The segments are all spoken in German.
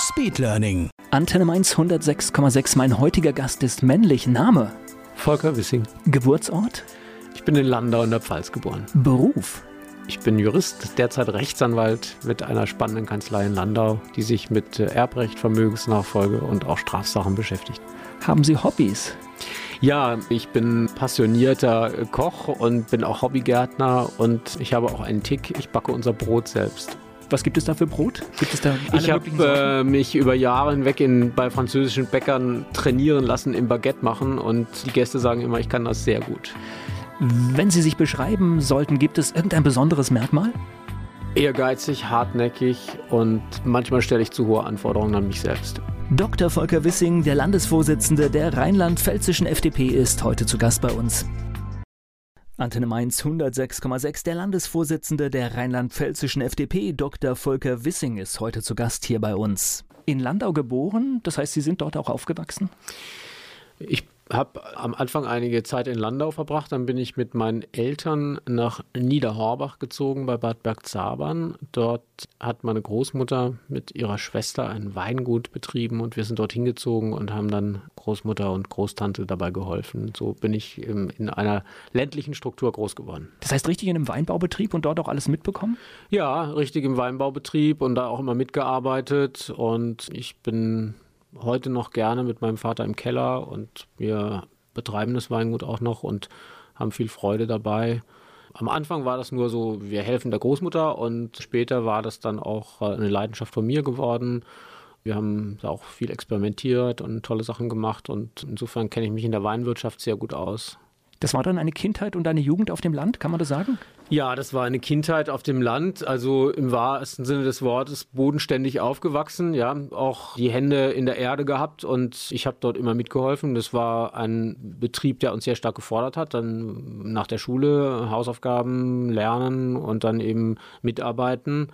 Speedlearning. Antenne Mainz 106,6. Mein heutiger Gast ist männlich. Name? Volker Wissing. Geburtsort? Ich bin in Landau in der Pfalz geboren. Beruf? Ich bin Jurist, derzeit Rechtsanwalt mit einer spannenden Kanzlei in Landau, die sich mit Erbrecht, Vermögensnachfolge und auch Strafsachen beschäftigt. Haben Sie Hobbys? Ja, ich bin passionierter Koch und bin auch Hobbygärtner und ich habe auch einen Tick, ich backe unser Brot selbst. Was gibt es da für Brot? Gibt es da ich habe äh, mich über Jahre hinweg in, bei französischen Bäckern trainieren lassen im Baguette machen und die Gäste sagen immer, ich kann das sehr gut. Wenn Sie sich beschreiben sollten, gibt es irgendein besonderes Merkmal? Ehrgeizig, hartnäckig und manchmal stelle ich zu hohe Anforderungen an mich selbst. Dr. Volker Wissing, der Landesvorsitzende der rheinland-pfälzischen FDP, ist heute zu Gast bei uns. Antenne Mainz 106,6. Der Landesvorsitzende der rheinland-pfälzischen FDP, Dr. Volker Wissing, ist heute zu Gast hier bei uns. In Landau geboren, das heißt, Sie sind dort auch aufgewachsen? Ich habe am Anfang einige Zeit in Landau verbracht. Dann bin ich mit meinen Eltern nach Niederhorbach gezogen bei Bad Bergzabern. Dort hat meine Großmutter mit ihrer Schwester ein Weingut betrieben und wir sind dort hingezogen und haben dann Großmutter und Großtante dabei geholfen. So bin ich in einer ländlichen Struktur groß geworden. Das heißt richtig in einem Weinbaubetrieb und dort auch alles mitbekommen? Ja, richtig im Weinbaubetrieb und da auch immer mitgearbeitet und ich bin heute noch gerne mit meinem Vater im Keller und wir betreiben das Weingut auch noch und haben viel Freude dabei. Am Anfang war das nur so, wir helfen der Großmutter und später war das dann auch äh, eine Leidenschaft von mir geworden. Wir haben auch viel experimentiert und tolle Sachen gemacht und insofern kenne ich mich in der Weinwirtschaft sehr gut aus. Das war dann eine Kindheit und eine Jugend auf dem Land, kann man das sagen? Ja, das war eine Kindheit auf dem Land, also im wahrsten Sinne des Wortes bodenständig aufgewachsen, ja, auch die Hände in der Erde gehabt und ich habe dort immer mitgeholfen. Das war ein Betrieb, der uns sehr stark gefordert hat, dann nach der Schule Hausaufgaben lernen und dann eben mitarbeiten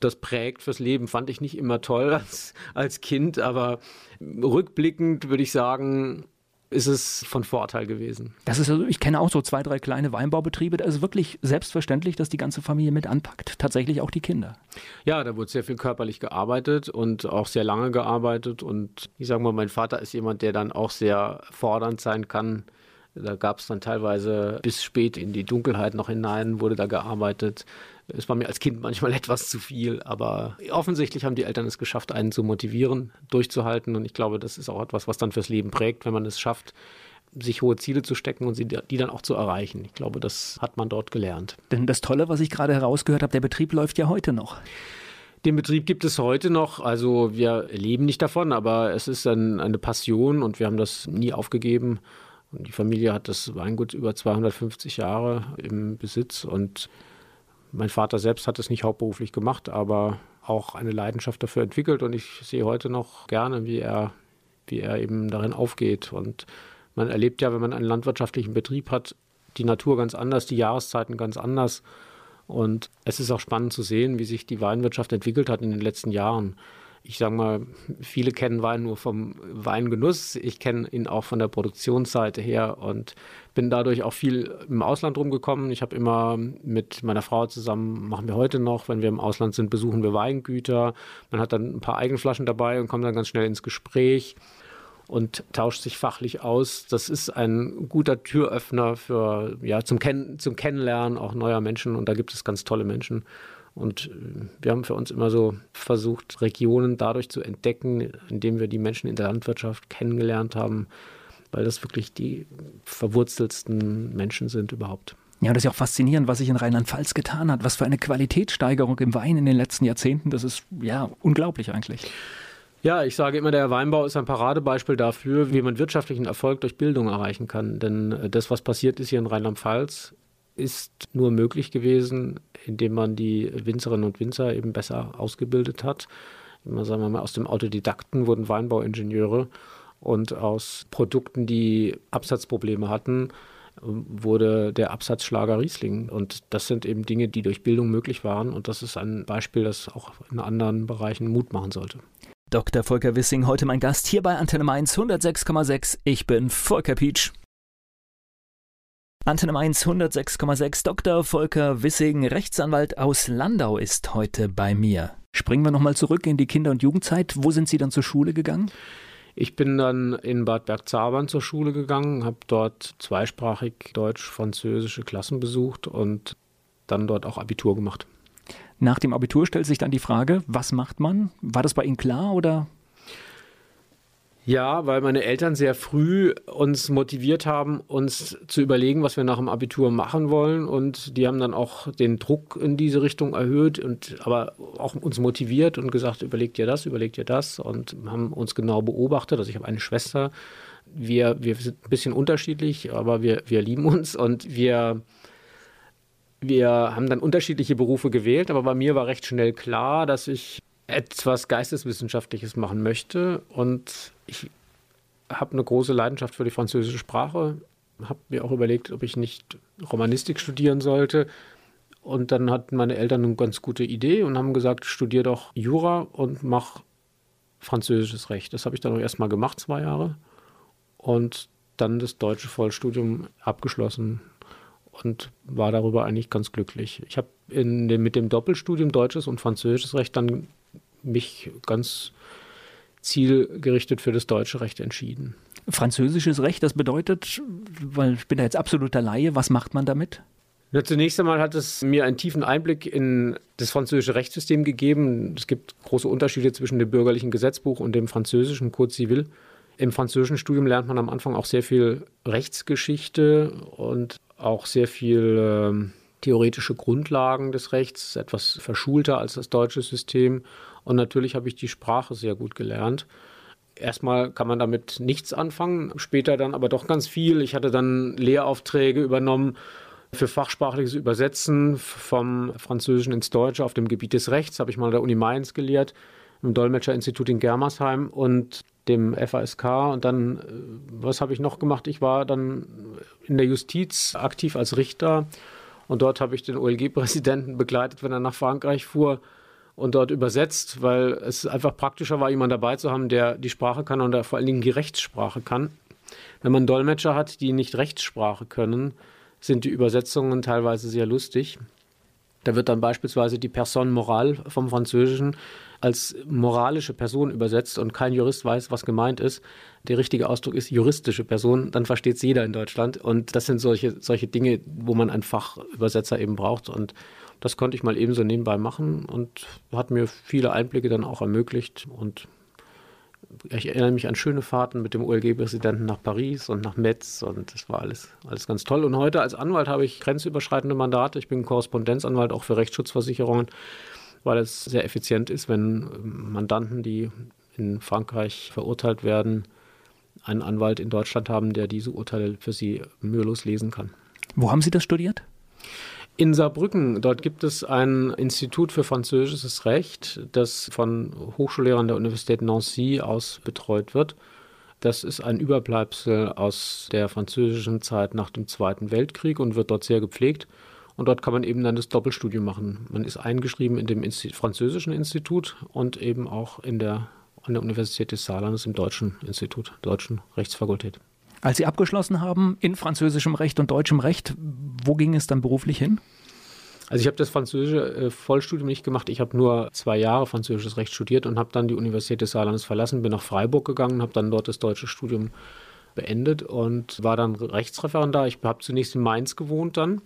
das prägt fürs Leben, fand ich nicht immer toll als, als Kind, aber rückblickend würde ich sagen, ist es von Vorteil gewesen. Das ist also, ich kenne auch so zwei, drei kleine Weinbaubetriebe. Da ist wirklich selbstverständlich, dass die ganze Familie mit anpackt. Tatsächlich auch die Kinder. Ja, da wurde sehr viel körperlich gearbeitet und auch sehr lange gearbeitet. Und ich sage mal, mein Vater ist jemand, der dann auch sehr fordernd sein kann. Da gab es dann teilweise bis spät in die Dunkelheit noch hinein, wurde da gearbeitet. Es war mir als Kind manchmal etwas zu viel, aber offensichtlich haben die Eltern es geschafft, einen zu motivieren, durchzuhalten. Und ich glaube, das ist auch etwas, was dann fürs Leben prägt, wenn man es schafft, sich hohe Ziele zu stecken und sie, die dann auch zu erreichen. Ich glaube, das hat man dort gelernt. Denn das Tolle, was ich gerade herausgehört habe, der Betrieb läuft ja heute noch. Den Betrieb gibt es heute noch. Also wir leben nicht davon, aber es ist ein, eine Passion und wir haben das nie aufgegeben. Und die Familie hat das Weingut über 250 Jahre im Besitz und mein Vater selbst hat es nicht hauptberuflich gemacht, aber auch eine Leidenschaft dafür entwickelt und ich sehe heute noch gerne, wie er, wie er eben darin aufgeht. Und man erlebt ja, wenn man einen landwirtschaftlichen Betrieb hat, die Natur ganz anders, die Jahreszeiten ganz anders. Und es ist auch spannend zu sehen, wie sich die Weinwirtschaft entwickelt hat in den letzten Jahren ich sage mal, viele kennen Wein nur vom Weingenuss. Ich kenne ihn auch von der Produktionsseite her und bin dadurch auch viel im Ausland rumgekommen. Ich habe immer mit meiner Frau zusammen, machen wir heute noch, wenn wir im Ausland sind, besuchen wir Weingüter. Man hat dann ein paar Eigenflaschen dabei und kommt dann ganz schnell ins Gespräch und tauscht sich fachlich aus. Das ist ein guter Türöffner für, ja, zum, Ken zum Kennenlernen auch neuer Menschen und da gibt es ganz tolle Menschen. Und äh, wir haben für uns immer so versucht, Regionen dadurch zu entdecken, indem wir die Menschen in der Landwirtschaft kennengelernt haben, weil das wirklich die verwurzelsten Menschen sind überhaupt. Ja, das ist ja auch faszinierend, was sich in Rheinland-Pfalz getan hat. Was für eine Qualitätssteigerung im Wein in den letzten Jahrzehnten. Das ist ja unglaublich eigentlich. Ja, ich sage immer, der Weinbau ist ein Paradebeispiel dafür, wie man wirtschaftlichen Erfolg durch Bildung erreichen kann. Denn äh, das, was passiert ist hier in Rheinland-Pfalz, ist nur möglich gewesen, indem man die Winzerinnen und Winzer eben besser ausgebildet hat, immer sagen wir mal, aus dem Autodidakten wurden Weinbauingenieure und aus Produkten, die Absatzprobleme hatten, wurde der Absatzschlager Riesling. Und das sind eben Dinge, die durch Bildung möglich waren. Und das ist ein Beispiel, das auch in anderen Bereichen Mut machen sollte. Dr. Volker Wissing, heute mein Gast hier bei Antenne Mainz 106,6. Ich bin Volker Pietsch. Antenne Mainz 106,6. Dr. Volker Wissing, Rechtsanwalt aus Landau, ist heute bei mir. Springen wir nochmal zurück in die Kinder- und Jugendzeit. Wo sind Sie dann zur Schule gegangen? Ich bin dann in Bad Bergzabern zur Schule gegangen, habe dort zweisprachig deutsch-französische Klassen besucht und dann dort auch Abitur gemacht. Nach dem Abitur stellt sich dann die Frage, was macht man? War das bei Ihnen klar oder ja, weil meine Eltern sehr früh uns motiviert haben, uns zu überlegen, was wir nach dem Abitur machen wollen. Und die haben dann auch den Druck in diese Richtung erhöht und aber auch uns motiviert und gesagt, überlegt ihr das, überlegt ihr das und haben uns genau beobachtet. Also ich habe eine Schwester. Wir, wir sind ein bisschen unterschiedlich, aber wir, wir lieben uns und wir, wir haben dann unterschiedliche Berufe gewählt. Aber bei mir war recht schnell klar, dass ich etwas Geisteswissenschaftliches machen möchte. Und ich habe eine große Leidenschaft für die französische Sprache, habe mir auch überlegt, ob ich nicht Romanistik studieren sollte. Und dann hatten meine Eltern eine ganz gute Idee und haben gesagt, studier doch Jura und mach französisches Recht. Das habe ich dann auch erstmal gemacht, zwei Jahre. Und dann das deutsche Vollstudium abgeschlossen und war darüber eigentlich ganz glücklich. Ich habe mit dem Doppelstudium Deutsches und Französisches Recht dann mich ganz zielgerichtet für das deutsche Recht entschieden. Französisches Recht, das bedeutet, weil ich bin da jetzt absoluter Laie, was macht man damit? Na, zunächst einmal hat es mir einen tiefen Einblick in das französische Rechtssystem gegeben. Es gibt große Unterschiede zwischen dem bürgerlichen Gesetzbuch und dem französischen Code Civil. Im französischen Studium lernt man am Anfang auch sehr viel Rechtsgeschichte und auch sehr viel äh, theoretische Grundlagen des Rechts, etwas verschulter als das deutsche System. Und natürlich habe ich die Sprache sehr gut gelernt. Erstmal kann man damit nichts anfangen, später dann aber doch ganz viel. Ich hatte dann Lehraufträge übernommen für fachsprachliches Übersetzen vom Französischen ins Deutsche auf dem Gebiet des Rechts, habe ich mal an der Uni Mainz gelehrt, im Dolmetscherinstitut in Germersheim und dem FASK. Und dann, äh, was habe ich noch gemacht? Ich war dann in der Justiz aktiv als Richter und dort habe ich den OLG-Präsidenten begleitet, wenn er nach Frankreich fuhr und dort übersetzt, weil es einfach praktischer war, jemanden dabei zu haben, der die Sprache kann und vor allen Dingen die Rechtssprache kann. Wenn man Dolmetscher hat, die nicht Rechtssprache können, sind die Übersetzungen teilweise sehr lustig. Da wird dann beispielsweise die Personne morale vom Französischen als moralische Person übersetzt und kein Jurist weiß, was gemeint ist. Der richtige Ausdruck ist juristische Person, dann versteht es jeder in Deutschland. Und das sind solche, solche Dinge, wo man einen Fachübersetzer eben braucht. Und das konnte ich mal ebenso nebenbei machen und hat mir viele Einblicke dann auch ermöglicht. Und ich erinnere mich an schöne Fahrten mit dem OLG-Präsidenten nach Paris und nach Metz und das war alles, alles ganz toll. Und heute als Anwalt habe ich grenzüberschreitende Mandate. Ich bin Korrespondenzanwalt auch für Rechtsschutzversicherungen, weil es sehr effizient ist, wenn Mandanten, die in Frankreich verurteilt werden, einen Anwalt in Deutschland haben, der diese Urteile für sie mühelos lesen kann. Wo haben Sie das studiert? In Saarbrücken, dort gibt es ein Institut für französisches Recht, das von Hochschullehrern der Universität Nancy aus betreut wird. Das ist ein Überbleibsel aus der französischen Zeit nach dem Zweiten Weltkrieg und wird dort sehr gepflegt. Und dort kann man eben dann das Doppelstudium machen. Man ist eingeschrieben in dem Insti französischen Institut und eben auch in der, an der Universität des Saarlandes im deutschen Institut, deutschen Rechtsfakultät. Als Sie abgeschlossen haben in französischem Recht und deutschem Recht, wo ging es dann beruflich hin? Also ich habe das französische äh, Vollstudium nicht gemacht. Ich habe nur zwei Jahre französisches Recht studiert und habe dann die Universität des Saarlandes verlassen, bin nach Freiburg gegangen, habe dann dort das deutsche Studium beendet und war dann Rechtsreferendar. Ich habe zunächst in Mainz gewohnt dann,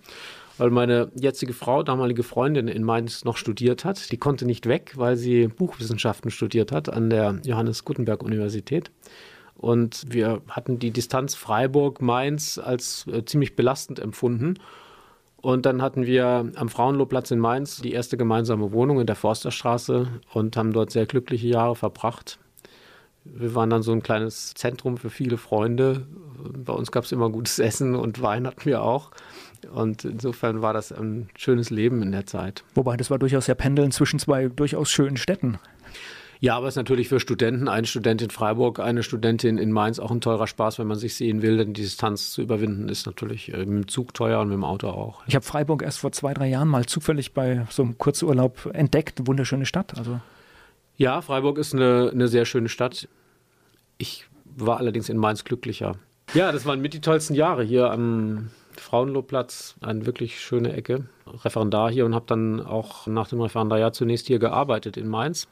weil meine jetzige Frau, damalige Freundin in Mainz noch studiert hat. Die konnte nicht weg, weil sie Buchwissenschaften studiert hat an der Johannes Gutenberg Universität. Und wir hatten die Distanz Freiburg-Mainz als äh, ziemlich belastend empfunden. Und dann hatten wir am Frauenlohplatz in Mainz die erste gemeinsame Wohnung in der Forsterstraße und haben dort sehr glückliche Jahre verbracht. Wir waren dann so ein kleines Zentrum für viele Freunde. Bei uns gab es immer gutes Essen und Wein hatten wir auch. Und insofern war das ein schönes Leben in der Zeit. Wobei das war durchaus ja Pendeln zwischen zwei durchaus schönen Städten. Ja, aber es ist natürlich für Studenten, eine Studentin in Freiburg, eine Studentin in Mainz auch ein teurer Spaß, wenn man sich sehen will, denn die Distanz zu überwinden ist natürlich äh, mit dem Zug teuer und mit dem Auto auch. Ich habe Freiburg erst vor zwei, drei Jahren mal zufällig bei so einem Kurzurlaub entdeckt. Wunderschöne Stadt. Also. Ja, Freiburg ist eine, eine sehr schöne Stadt. Ich war allerdings in Mainz glücklicher. Ja, das waren mit die tollsten Jahre hier am Frauenlobplatz, eine wirklich schöne Ecke. Referendar hier und habe dann auch nach dem Referendariat zunächst hier gearbeitet in Mainz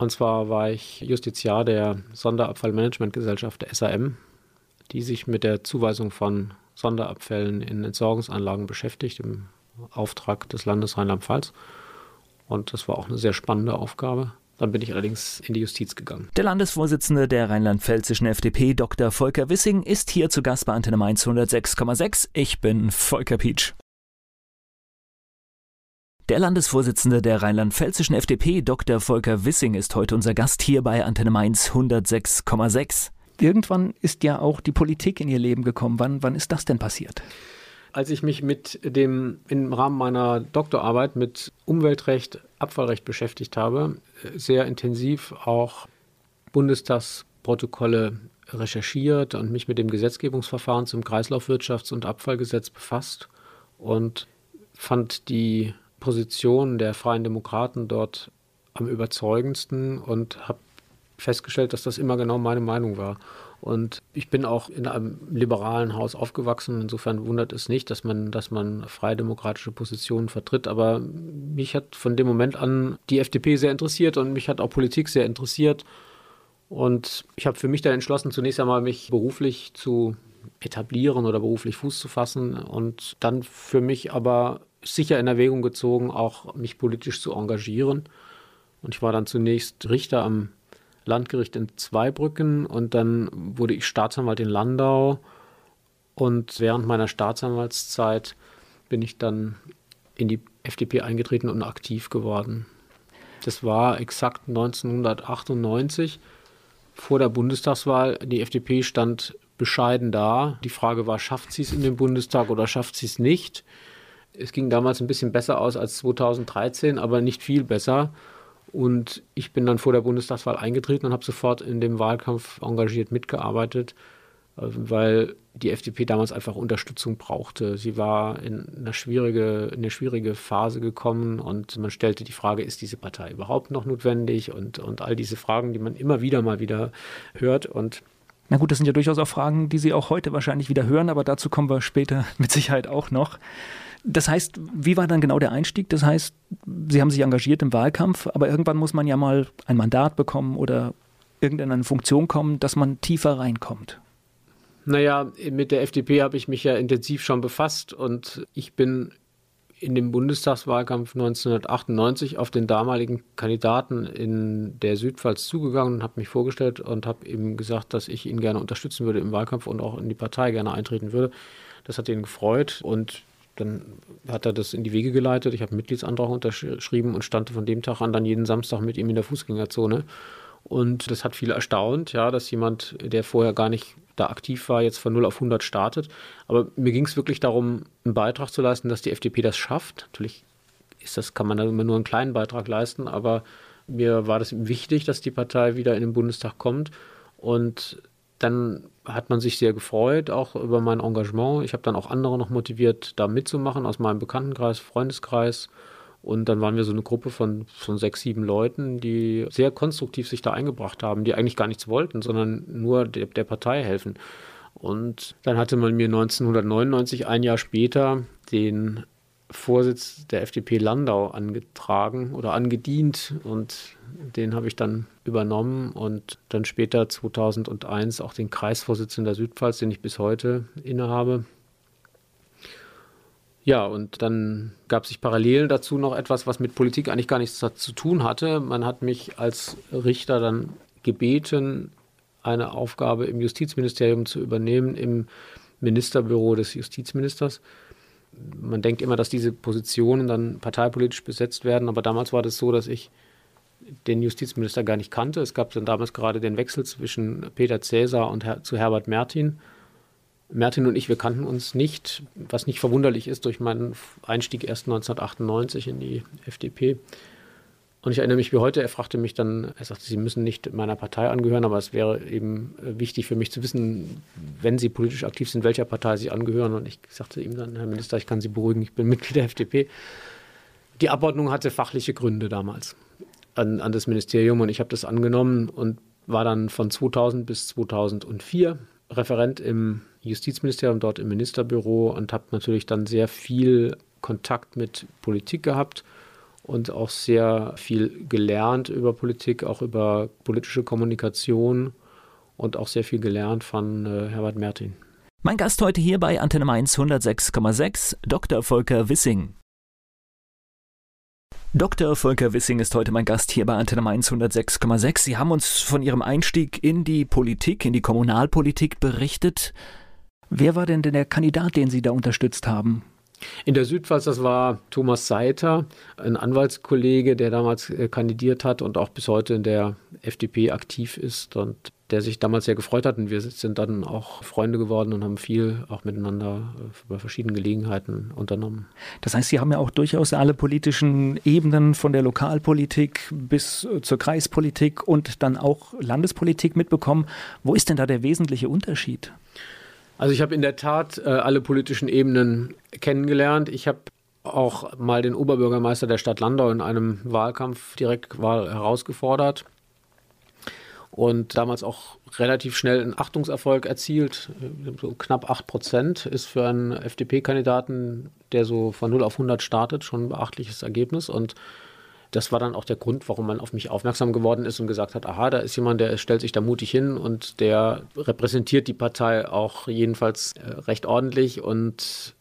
und zwar war ich Justiziar der Sonderabfallmanagementgesellschaft der SAM, die sich mit der Zuweisung von Sonderabfällen in Entsorgungsanlagen beschäftigt, im Auftrag des Landes Rheinland-Pfalz. Und das war auch eine sehr spannende Aufgabe. Dann bin ich allerdings in die Justiz gegangen. Der Landesvorsitzende der rheinland-pfälzischen FDP, Dr. Volker Wissing, ist hier zu Gast bei Antenne Mainz 106,6. Ich bin Volker Pietsch. Der Landesvorsitzende der rheinland-pfälzischen FDP, Dr. Volker Wissing, ist heute unser Gast hier bei Antenne Mainz 106,6. Irgendwann ist ja auch die Politik in Ihr Leben gekommen. Wann, wann ist das denn passiert? Als ich mich mit dem im Rahmen meiner Doktorarbeit mit Umweltrecht, Abfallrecht beschäftigt habe, sehr intensiv auch Bundestagsprotokolle recherchiert und mich mit dem Gesetzgebungsverfahren zum Kreislaufwirtschafts- und Abfallgesetz befasst und fand die Position der Freien Demokraten dort am überzeugendsten und habe festgestellt, dass das immer genau meine Meinung war. Und ich bin auch in einem liberalen Haus aufgewachsen. Insofern wundert es nicht, dass man, dass man freidemokratische Positionen vertritt. Aber mich hat von dem Moment an die FDP sehr interessiert und mich hat auch Politik sehr interessiert. Und ich habe für mich dann entschlossen, zunächst einmal mich beruflich zu etablieren oder beruflich Fuß zu fassen und dann für mich aber sicher in Erwägung gezogen, auch mich politisch zu engagieren. Und ich war dann zunächst Richter am Landgericht in Zweibrücken und dann wurde ich Staatsanwalt in Landau. Und während meiner Staatsanwaltszeit bin ich dann in die FDP eingetreten und aktiv geworden. Das war exakt 1998 vor der Bundestagswahl. Die FDP stand bescheiden da. Die Frage war, schafft sie es in den Bundestag oder schafft sie es nicht? Es ging damals ein bisschen besser aus als 2013, aber nicht viel besser. Und ich bin dann vor der Bundestagswahl eingetreten und habe sofort in dem Wahlkampf engagiert mitgearbeitet, äh, weil die FDP damals einfach Unterstützung brauchte. Sie war in eine schwierige, in eine schwierige Phase gekommen und man stellte die Frage, ist diese Partei überhaupt noch notwendig? Und, und all diese Fragen, die man immer wieder mal wieder hört. Und na gut, das sind ja durchaus auch Fragen, die Sie auch heute wahrscheinlich wieder hören, aber dazu kommen wir später mit Sicherheit auch noch. Das heißt, wie war dann genau der Einstieg? Das heißt, Sie haben sich engagiert im Wahlkampf, aber irgendwann muss man ja mal ein Mandat bekommen oder irgendeine Funktion kommen, dass man tiefer reinkommt. Naja, mit der FDP habe ich mich ja intensiv schon befasst und ich bin in dem Bundestagswahlkampf 1998 auf den damaligen Kandidaten in der Südpfalz zugegangen und habe mich vorgestellt und habe ihm gesagt, dass ich ihn gerne unterstützen würde im Wahlkampf und auch in die Partei gerne eintreten würde. Das hat ihn gefreut und dann hat er das in die Wege geleitet. Ich habe einen Mitgliedsantrag unterschrieben und stand von dem Tag an dann jeden Samstag mit ihm in der Fußgängerzone. Und das hat viele erstaunt, ja, dass jemand, der vorher gar nicht da aktiv war, jetzt von 0 auf 100 startet. Aber mir ging es wirklich darum, einen Beitrag zu leisten, dass die FDP das schafft. Natürlich ist das, kann man da immer nur einen kleinen Beitrag leisten, aber mir war das wichtig, dass die Partei wieder in den Bundestag kommt. Und dann hat man sich sehr gefreut, auch über mein Engagement. Ich habe dann auch andere noch motiviert, da mitzumachen aus meinem Bekanntenkreis, Freundeskreis. Und dann waren wir so eine Gruppe von, von sechs, sieben Leuten, die sehr konstruktiv sich da eingebracht haben, die eigentlich gar nichts wollten, sondern nur der, der Partei helfen. Und dann hatte man mir 1999, ein Jahr später, den Vorsitz der FDP Landau angetragen oder angedient und den habe ich dann übernommen und dann später 2001 auch den Kreisvorsitzenden der Südpfalz, den ich bis heute innehabe. Ja, und dann gab sich parallel dazu noch etwas, was mit Politik eigentlich gar nichts zu tun hatte. Man hat mich als Richter dann gebeten, eine Aufgabe im Justizministerium zu übernehmen, im Ministerbüro des Justizministers man denkt immer, dass diese Positionen dann parteipolitisch besetzt werden, aber damals war das so, dass ich den Justizminister gar nicht kannte. Es gab dann damals gerade den Wechsel zwischen Peter Cäsar und Her zu Herbert Mertin. Mertin und ich, wir kannten uns nicht, was nicht verwunderlich ist durch meinen Einstieg erst 1998 in die FDP. Und ich erinnere mich wie heute, er fragte mich dann, er sagte, Sie müssen nicht meiner Partei angehören, aber es wäre eben äh, wichtig für mich zu wissen, wenn Sie politisch aktiv sind, welcher Partei Sie angehören. Und ich sagte ihm dann, Herr Minister, ich kann Sie beruhigen, ich bin Mitglied der FDP. Die Abordnung hatte fachliche Gründe damals an, an das Ministerium und ich habe das angenommen und war dann von 2000 bis 2004 Referent im Justizministerium, dort im Ministerbüro und habe natürlich dann sehr viel Kontakt mit Politik gehabt und auch sehr viel gelernt über Politik, auch über politische Kommunikation und auch sehr viel gelernt von äh, Herbert Mertin. Mein Gast heute hier bei Antenne Mainz 106,6, Dr. Volker Wissing. Dr. Volker Wissing ist heute mein Gast hier bei Antenne Mainz 106,6. Sie haben uns von Ihrem Einstieg in die Politik, in die Kommunalpolitik berichtet. Wer war denn der Kandidat, den Sie da unterstützt haben? In der Südpfalz, das war Thomas Seiter, ein Anwaltskollege, der damals äh, kandidiert hat und auch bis heute in der FDP aktiv ist und der sich damals sehr gefreut hat. Und wir sind dann auch Freunde geworden und haben viel auch miteinander äh, über verschiedene Gelegenheiten unternommen. Das heißt, Sie haben ja auch durchaus alle politischen Ebenen von der Lokalpolitik bis äh, zur Kreispolitik und dann auch Landespolitik mitbekommen. Wo ist denn da der wesentliche Unterschied? Also ich habe in der Tat äh, alle politischen Ebenen kennengelernt. Ich habe auch mal den Oberbürgermeister der Stadt Landau in einem Wahlkampf direkt herausgefordert und damals auch relativ schnell einen Achtungserfolg erzielt. So knapp 8 Prozent ist für einen FDP-Kandidaten, der so von 0 auf 100 startet, schon ein beachtliches Ergebnis. Und das war dann auch der Grund, warum man auf mich aufmerksam geworden ist und gesagt hat, aha, da ist jemand, der stellt sich da mutig hin und der repräsentiert die Partei auch jedenfalls äh, recht ordentlich. Und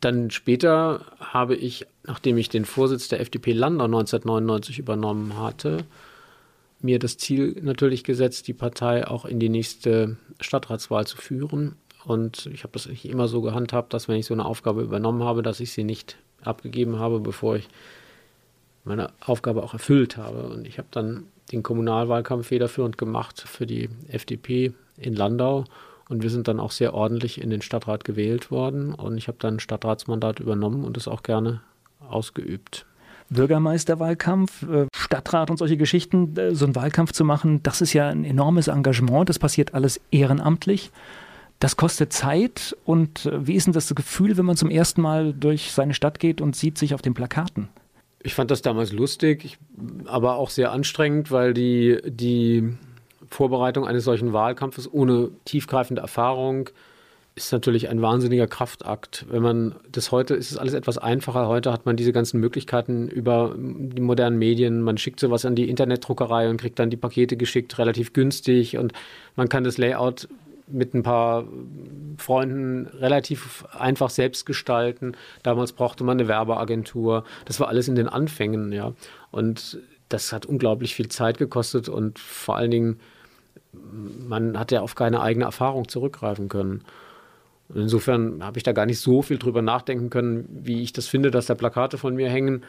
dann später habe ich, nachdem ich den Vorsitz der FDP Landau 1999 übernommen hatte, mir das Ziel natürlich gesetzt, die Partei auch in die nächste Stadtratswahl zu führen. Und ich habe das immer so gehandhabt, dass wenn ich so eine Aufgabe übernommen habe, dass ich sie nicht abgegeben habe, bevor ich meine Aufgabe auch erfüllt habe. Und ich habe dann den Kommunalwahlkampf federführend gemacht für die FDP in Landau. Und wir sind dann auch sehr ordentlich in den Stadtrat gewählt worden. Und ich habe dann ein Stadtratsmandat übernommen und es auch gerne ausgeübt. Bürgermeisterwahlkampf, äh, Stadtrat und solche Geschichten, äh, so einen Wahlkampf zu machen, das ist ja ein enormes Engagement. Das passiert alles ehrenamtlich. Das kostet Zeit. Und äh, wie ist denn das Gefühl, wenn man zum ersten Mal durch seine Stadt geht und sieht sich auf den Plakaten? Ich fand das damals lustig, aber auch sehr anstrengend, weil die, die Vorbereitung eines solchen Wahlkampfes ohne tiefgreifende Erfahrung ist natürlich ein wahnsinniger Kraftakt. Wenn man das heute ist es alles etwas einfacher. Heute hat man diese ganzen Möglichkeiten über die modernen Medien. Man schickt sowas an die Internetdruckerei und kriegt dann die Pakete geschickt, relativ günstig und man kann das Layout mit ein paar Freunden relativ einfach selbst gestalten. Damals brauchte man eine Werbeagentur. Das war alles in den Anfängen, ja. Und das hat unglaublich viel Zeit gekostet und vor allen Dingen, man hat ja auf keine eigene Erfahrung zurückgreifen können. Und insofern habe ich da gar nicht so viel drüber nachdenken können, wie ich das finde, dass da Plakate von mir hängen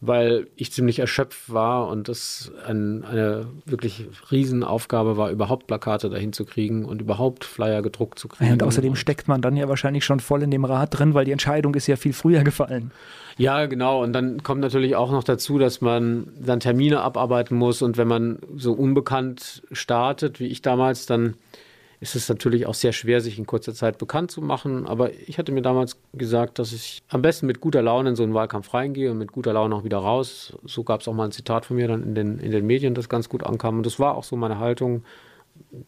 weil ich ziemlich erschöpft war und das ein, eine wirklich Riesenaufgabe war, überhaupt Plakate dahin zu kriegen und überhaupt Flyer gedruckt zu kriegen. Ja, und außerdem steckt man dann ja wahrscheinlich schon voll in dem Rad drin, weil die Entscheidung ist ja viel früher gefallen. Ja, genau. Und dann kommt natürlich auch noch dazu, dass man dann Termine abarbeiten muss und wenn man so unbekannt startet, wie ich damals, dann ist es natürlich auch sehr schwer, sich in kurzer Zeit bekannt zu machen. Aber ich hatte mir damals gesagt, dass ich am besten mit guter Laune in so einen Wahlkampf reingehe und mit guter Laune auch wieder raus. So gab es auch mal ein Zitat von mir dann in den, in den Medien, das ganz gut ankam. Und das war auch so meine Haltung.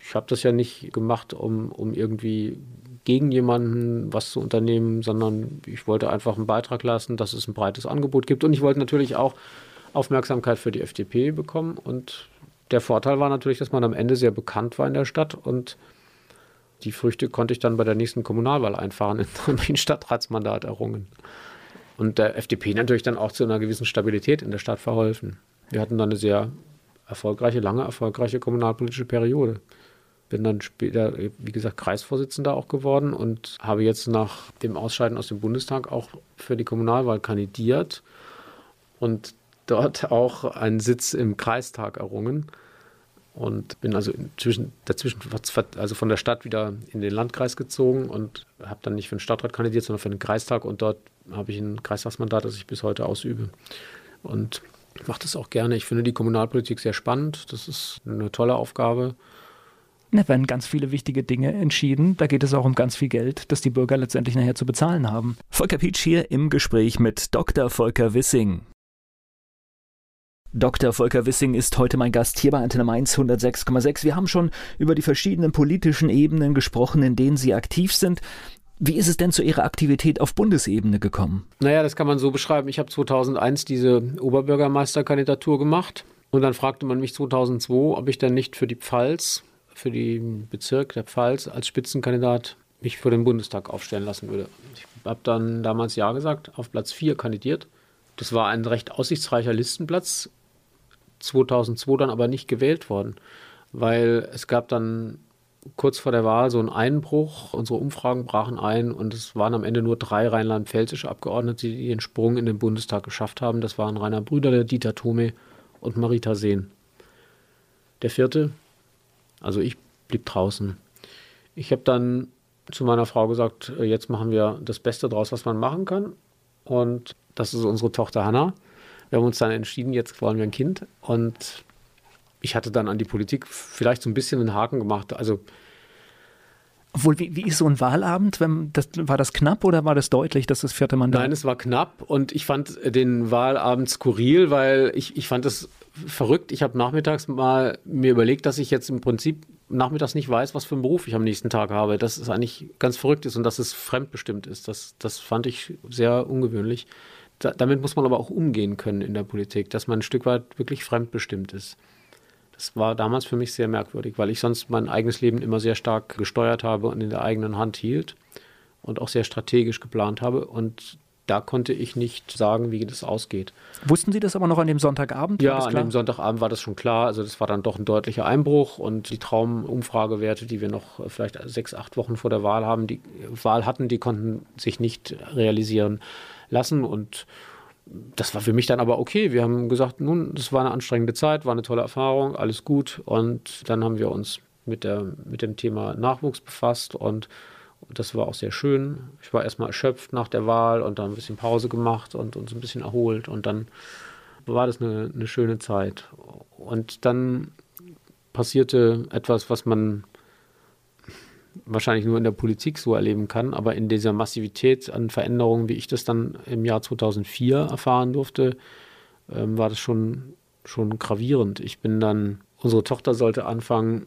Ich habe das ja nicht gemacht, um, um irgendwie gegen jemanden was zu unternehmen, sondern ich wollte einfach einen Beitrag lassen, dass es ein breites Angebot gibt. Und ich wollte natürlich auch Aufmerksamkeit für die FDP bekommen. Und der Vorteil war natürlich, dass man am Ende sehr bekannt war in der Stadt und die Früchte konnte ich dann bei der nächsten Kommunalwahl einfahren, in ein Stadtratsmandat errungen. Und der FDP natürlich dann auch zu einer gewissen Stabilität in der Stadt verholfen. Wir hatten dann eine sehr erfolgreiche, lange erfolgreiche kommunalpolitische Periode. Bin dann später, wie gesagt, Kreisvorsitzender auch geworden und habe jetzt nach dem Ausscheiden aus dem Bundestag auch für die Kommunalwahl kandidiert und dort auch einen Sitz im Kreistag errungen und bin also inzwischen dazwischen, also von der Stadt wieder in den Landkreis gezogen und habe dann nicht für den Stadtrat kandidiert, sondern für den Kreistag und dort habe ich ein Kreistagsmandat, das ich bis heute ausübe. Und Ich mache das auch gerne. Ich finde die Kommunalpolitik sehr spannend. Das ist eine tolle Aufgabe. Da werden ganz viele wichtige Dinge entschieden. Da geht es auch um ganz viel Geld, das die Bürger letztendlich nachher zu bezahlen haben. Volker Pietsch hier im Gespräch mit Dr. Volker Wissing. Dr. Volker Wissing ist heute mein Gast hier bei Antenne Mainz 106,6. Wir haben schon über die verschiedenen politischen Ebenen gesprochen, in denen Sie aktiv sind. Wie ist es denn zu Ihrer Aktivität auf Bundesebene gekommen? Naja, das kann man so beschreiben. Ich habe 2001 diese Oberbürgermeisterkandidatur gemacht und dann fragte man mich 2002, ob ich dann nicht für die Pfalz für den Bezirk der Pfalz als Spitzenkandidat mich für den Bundestag aufstellen lassen würde. Ich habe dann damals Ja gesagt, auf Platz 4 kandidiert. Das war ein recht aussichtsreicher Listenplatz, 2002 dann aber nicht gewählt worden, weil es gab dann kurz vor der Wahl so einen Einbruch. Unsere Umfragen brachen ein und es waren am Ende nur drei rheinland-pfälzische Abgeordnete, die den Sprung in den Bundestag geschafft haben. Das waren Rainer Brüder, Dieter Thome und Marita Sehn. Der vierte, also ich blieb draußen. Ich habe dann zu meiner Frau gesagt, äh, jetzt machen wir das Beste draus, was man machen kann. Und das ist unsere Tochter Hanna. Wir haben uns dann entschieden, jetzt wollen wir ein Kind. Und ich hatte dann an die Politik vielleicht so ein bisschen einen Haken gemacht. Also obwohl, wie, wie ist so ein Wahlabend? Wenn, das, war das knapp oder war das deutlich, dass das vierte Mandat? Nein, es war knapp und ich fand den Wahlabend skurril, weil ich, ich fand es verrückt. Ich habe nachmittags mal mir überlegt, dass ich jetzt im Prinzip nachmittags nicht weiß, was für einen Beruf ich am nächsten Tag habe. Dass es eigentlich ganz verrückt ist und dass es fremdbestimmt ist. Das, das fand ich sehr ungewöhnlich. Da, damit muss man aber auch umgehen können in der Politik, dass man ein Stück weit wirklich fremdbestimmt ist. Das war damals für mich sehr merkwürdig, weil ich sonst mein eigenes Leben immer sehr stark gesteuert habe und in der eigenen Hand hielt und auch sehr strategisch geplant habe. Und da konnte ich nicht sagen, wie das ausgeht. Wussten Sie das aber noch an dem Sonntagabend? Ja, an dem Sonntagabend war das schon klar. Also das war dann doch ein deutlicher Einbruch und die Traumumfragewerte, die wir noch vielleicht sechs, acht Wochen vor der Wahl haben, die Wahl hatten, die konnten sich nicht realisieren lassen und das war für mich dann aber okay. Wir haben gesagt, nun, das war eine anstrengende Zeit, war eine tolle Erfahrung, alles gut. Und dann haben wir uns mit, der, mit dem Thema Nachwuchs befasst und das war auch sehr schön. Ich war erstmal erschöpft nach der Wahl und dann ein bisschen Pause gemacht und uns ein bisschen erholt und dann war das eine, eine schöne Zeit. Und dann passierte etwas, was man wahrscheinlich nur in der Politik so erleben kann, aber in dieser Massivität an Veränderungen, wie ich das dann im Jahr 2004 erfahren durfte, ähm, war das schon, schon gravierend. Ich bin dann, unsere Tochter sollte Anfang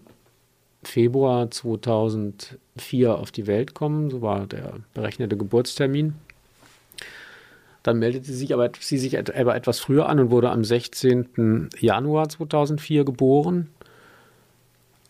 Februar 2004 auf die Welt kommen, so war der berechnete Geburtstermin. Dann meldete sie sich aber, sie sich aber etwas früher an und wurde am 16. Januar 2004 geboren.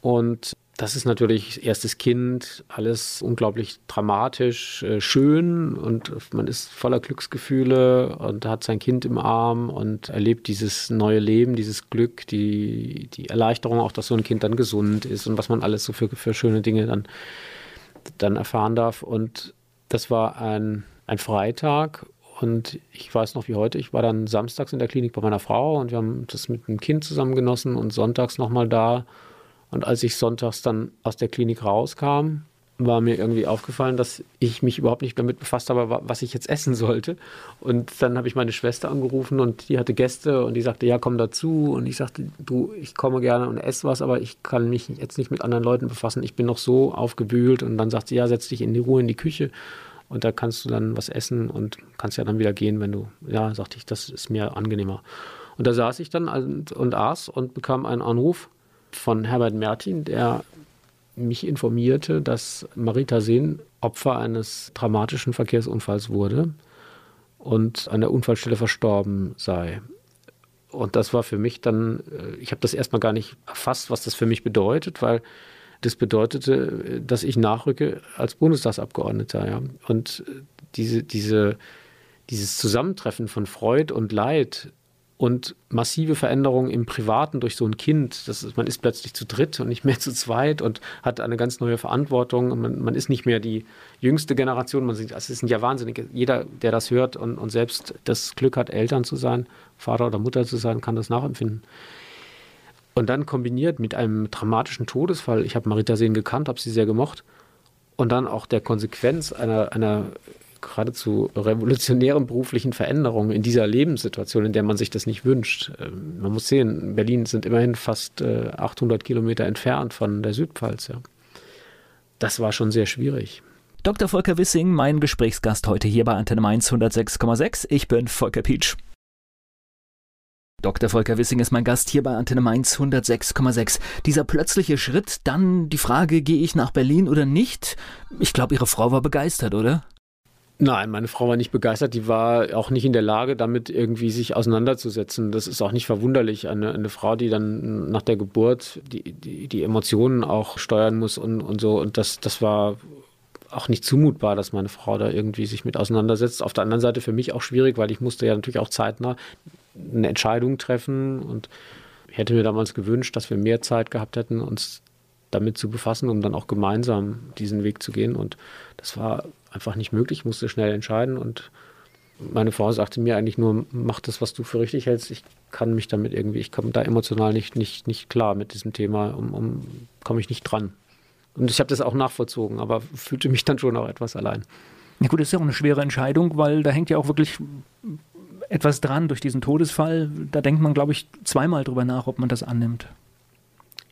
Und das ist natürlich erstes Kind, alles unglaublich dramatisch, äh, schön und man ist voller Glücksgefühle und hat sein Kind im Arm und erlebt dieses neue Leben, dieses Glück, die, die Erleichterung auch, dass so ein Kind dann gesund ist und was man alles so für, für schöne Dinge dann, dann erfahren darf. Und das war ein, ein Freitag und ich weiß noch wie heute, ich war dann samstags in der Klinik bei meiner Frau und wir haben das mit dem Kind zusammen genossen und sonntags nochmal da und als ich sonntags dann aus der Klinik rauskam, war mir irgendwie aufgefallen, dass ich mich überhaupt nicht damit befasst habe, was ich jetzt essen sollte. Und dann habe ich meine Schwester angerufen und die hatte Gäste und die sagte, ja, komm dazu. Und ich sagte, du, ich komme gerne und esse was, aber ich kann mich jetzt nicht mit anderen Leuten befassen. Ich bin noch so aufgewühlt. Und dann sagt sie, ja, setz dich in die Ruhe in die Küche und da kannst du dann was essen und kannst ja dann wieder gehen, wenn du, ja, sagte ich, das ist mir angenehmer. Und da saß ich dann und, und aß und bekam einen Anruf von Herbert Mertin, der mich informierte, dass Marita Sehn Opfer eines dramatischen Verkehrsunfalls wurde und an der Unfallstelle verstorben sei. Und das war für mich dann, äh, ich habe das erstmal gar nicht erfasst, was das für mich bedeutet, weil das bedeutete, dass ich nachrücke als Bundestagsabgeordneter. Ja. Und diese, diese, dieses Zusammentreffen von Freud und Leid und massive Veränderungen im Privaten durch so ein Kind. Das ist, man ist plötzlich zu dritt und nicht mehr zu zweit und hat eine ganz neue Verantwortung. Man, man ist nicht mehr die jüngste Generation. Man sieht, es ist ja wahnsinnig. Jeder, der das hört und, und selbst das Glück hat, Eltern zu sein, Vater oder Mutter zu sein, kann das nachempfinden. Und dann kombiniert mit einem dramatischen Todesfall. Ich habe Marita Sehn gekannt, habe sie sehr gemocht. Und dann auch der Konsequenz einer, einer geradezu revolutionären beruflichen Veränderungen in dieser Lebenssituation, in der man sich das nicht wünscht. Ähm, man muss sehen, Berlin sind immerhin fast 800 äh, Kilometer entfernt von der Südpfalz. Ja. Das war schon sehr schwierig. Dr. Volker Wissing, mein Gesprächsgast heute hier bei Antenne Mainz 106,6. Ich bin Volker Pietsch. Dr. Volker Wissing ist mein Gast hier bei Antenne Mainz 106,6. Dieser plötzliche Schritt, dann die Frage, gehe ich nach Berlin oder nicht? Ich glaube, Ihre Frau war begeistert, oder? Nein, meine Frau war nicht begeistert. Die war auch nicht in der Lage, damit irgendwie sich auseinanderzusetzen. Das ist auch nicht verwunderlich. Eine, eine Frau, die dann nach der Geburt die, die, die Emotionen auch steuern muss und, und so. Und das, das war auch nicht zumutbar, dass meine Frau da irgendwie sich mit auseinandersetzt. Auf der anderen Seite für mich auch schwierig, weil ich musste ja natürlich auch zeitnah eine Entscheidung treffen und ich hätte mir damals gewünscht, dass wir mehr Zeit gehabt hätten, uns damit zu befassen, um dann auch gemeinsam diesen Weg zu gehen. Und das war einfach nicht möglich. Ich musste schnell entscheiden und meine Frau sagte mir eigentlich nur, mach das, was du für richtig hältst. Ich kann mich damit irgendwie, ich komme da emotional nicht, nicht, nicht klar mit diesem Thema, um, um komme ich nicht dran. Und ich habe das auch nachvollzogen, aber fühlte mich dann schon auch etwas allein. Ja gut, das ist ja auch eine schwere Entscheidung, weil da hängt ja auch wirklich etwas dran durch diesen Todesfall. Da denkt man, glaube ich, zweimal drüber nach, ob man das annimmt.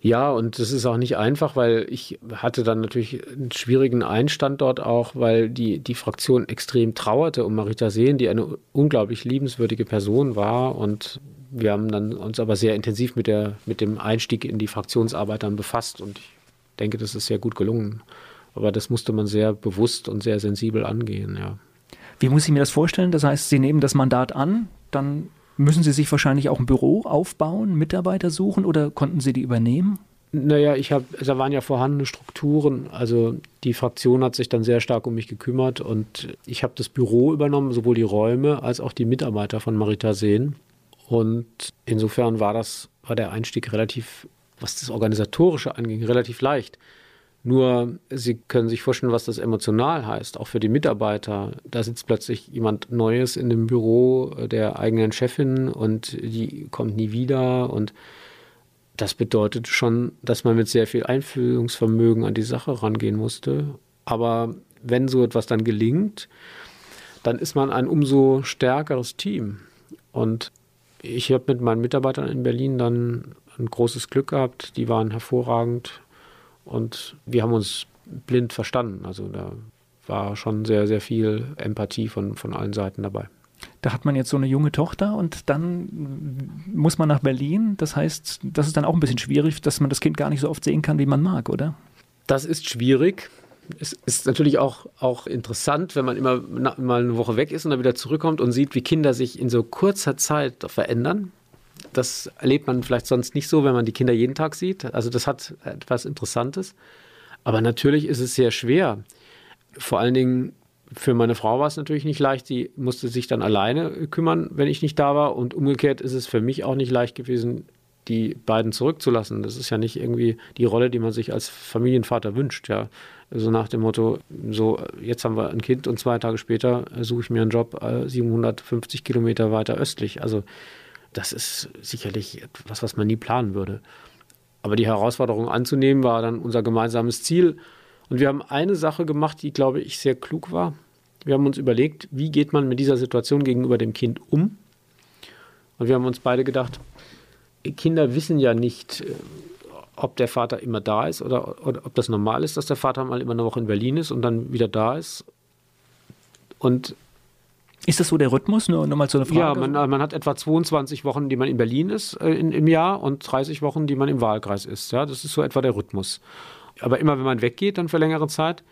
Ja, und das ist auch nicht einfach, weil ich hatte dann natürlich einen schwierigen Einstand dort auch, weil die, die Fraktion extrem trauerte um Marita Sehn, die eine unglaublich liebenswürdige Person war. Und wir haben dann uns aber sehr intensiv mit, der, mit dem Einstieg in die Fraktionsarbeit dann befasst. Und ich denke, das ist sehr gut gelungen. Aber das musste man sehr bewusst und sehr sensibel angehen, ja. Wie muss ich mir das vorstellen? Das heißt, Sie nehmen das Mandat an, dann müssen Sie sich wahrscheinlich auch ein Büro aufbauen, Mitarbeiter suchen oder konnten Sie die übernehmen? Naja, ich habe, da waren ja vorhandene Strukturen. Also die Fraktion hat sich dann sehr stark um mich gekümmert und ich habe das Büro übernommen, sowohl die Räume als auch die Mitarbeiter von Marita Seen. Und insofern war das, war der Einstieg relativ, was das Organisatorische anging, relativ leicht. Nur, Sie können sich vorstellen, was das emotional heißt, auch für die Mitarbeiter. Da sitzt plötzlich jemand Neues in dem Büro der eigenen Chefin und die kommt nie wieder. Und das bedeutet schon, dass man mit sehr viel Einfühlungsvermögen an die Sache rangehen musste. Aber wenn so etwas dann gelingt, dann ist man ein umso stärkeres Team. Und ich habe mit meinen Mitarbeitern in Berlin dann ein großes Glück gehabt. Die waren hervorragend und wir haben uns blind verstanden. Also da war schon sehr, sehr viel Empathie von, von allen Seiten dabei. Da hat man jetzt so eine junge Tochter und dann muss man nach Berlin. Das heißt, das ist dann auch ein bisschen schwierig, dass man das Kind gar nicht so oft sehen kann, wie man mag, oder? Das ist schwierig. Es ist natürlich auch, auch interessant, wenn man immer mal eine Woche weg ist und dann wieder zurückkommt und sieht, wie Kinder sich in so kurzer Zeit verändern. Das erlebt man vielleicht sonst nicht so, wenn man die Kinder jeden Tag sieht. Also das hat etwas Interessantes. Aber natürlich ist es sehr schwer. Vor allen Dingen für meine Frau war es natürlich nicht leicht. Die musste sich dann alleine kümmern, wenn ich nicht da war. Und umgekehrt ist es für mich auch nicht leicht gewesen, die beiden zurückzulassen. Das ist ja nicht irgendwie die Rolle, die man sich als Familienvater wünscht. Ja, so also nach dem Motto, so jetzt haben wir ein Kind und zwei Tage später suche ich mir einen Job 750 äh, Kilometer weiter östlich. Also das ist sicherlich etwas, was man nie planen würde. Aber die Herausforderung anzunehmen war dann unser gemeinsames Ziel. Und wir haben eine Sache gemacht, die, glaube ich, sehr klug war. Wir haben uns überlegt, wie geht man mit dieser Situation gegenüber dem Kind um? Und wir haben uns beide gedacht, Kinder wissen ja nicht, äh, ob der Vater immer da ist oder, oder ob das normal ist, dass der Vater mal immer eine Woche in Berlin ist und dann wieder da ist. Und ist das so der Rhythmus? Nur, nur mal so eine Frage. Ja, man, man, hat etwa 22 Wochen, die man in Berlin ist äh, in, im Jahr und 30 Wochen, die man im Wahlkreis ist. Ja, das ist so etwa der Rhythmus. Aber immer wenn man weggeht, dann für längere Zeit,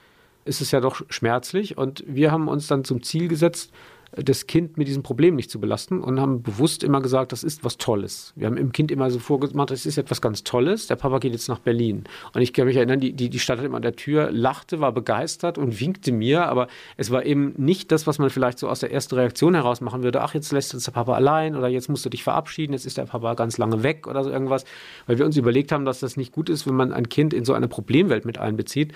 ist es ja doch schmerzlich. Und wir haben uns dann zum Ziel gesetzt, das Kind mit diesem Problem nicht zu belasten und haben bewusst immer gesagt, das ist was Tolles. Wir haben dem Kind immer so vorgemacht, das ist etwas ganz Tolles. Der Papa geht jetzt nach Berlin. Und ich kann mich erinnern, die, die, die stand immer an der Tür, lachte, war begeistert und winkte mir, aber es war eben nicht das, was man vielleicht so aus der ersten Reaktion heraus machen würde. Ach, jetzt lässt uns der Papa allein oder jetzt musst du dich verabschieden, jetzt ist der Papa ganz lange weg oder so irgendwas. Weil wir uns überlegt haben, dass das nicht gut ist, wenn man ein Kind in so eine Problemwelt mit einbezieht,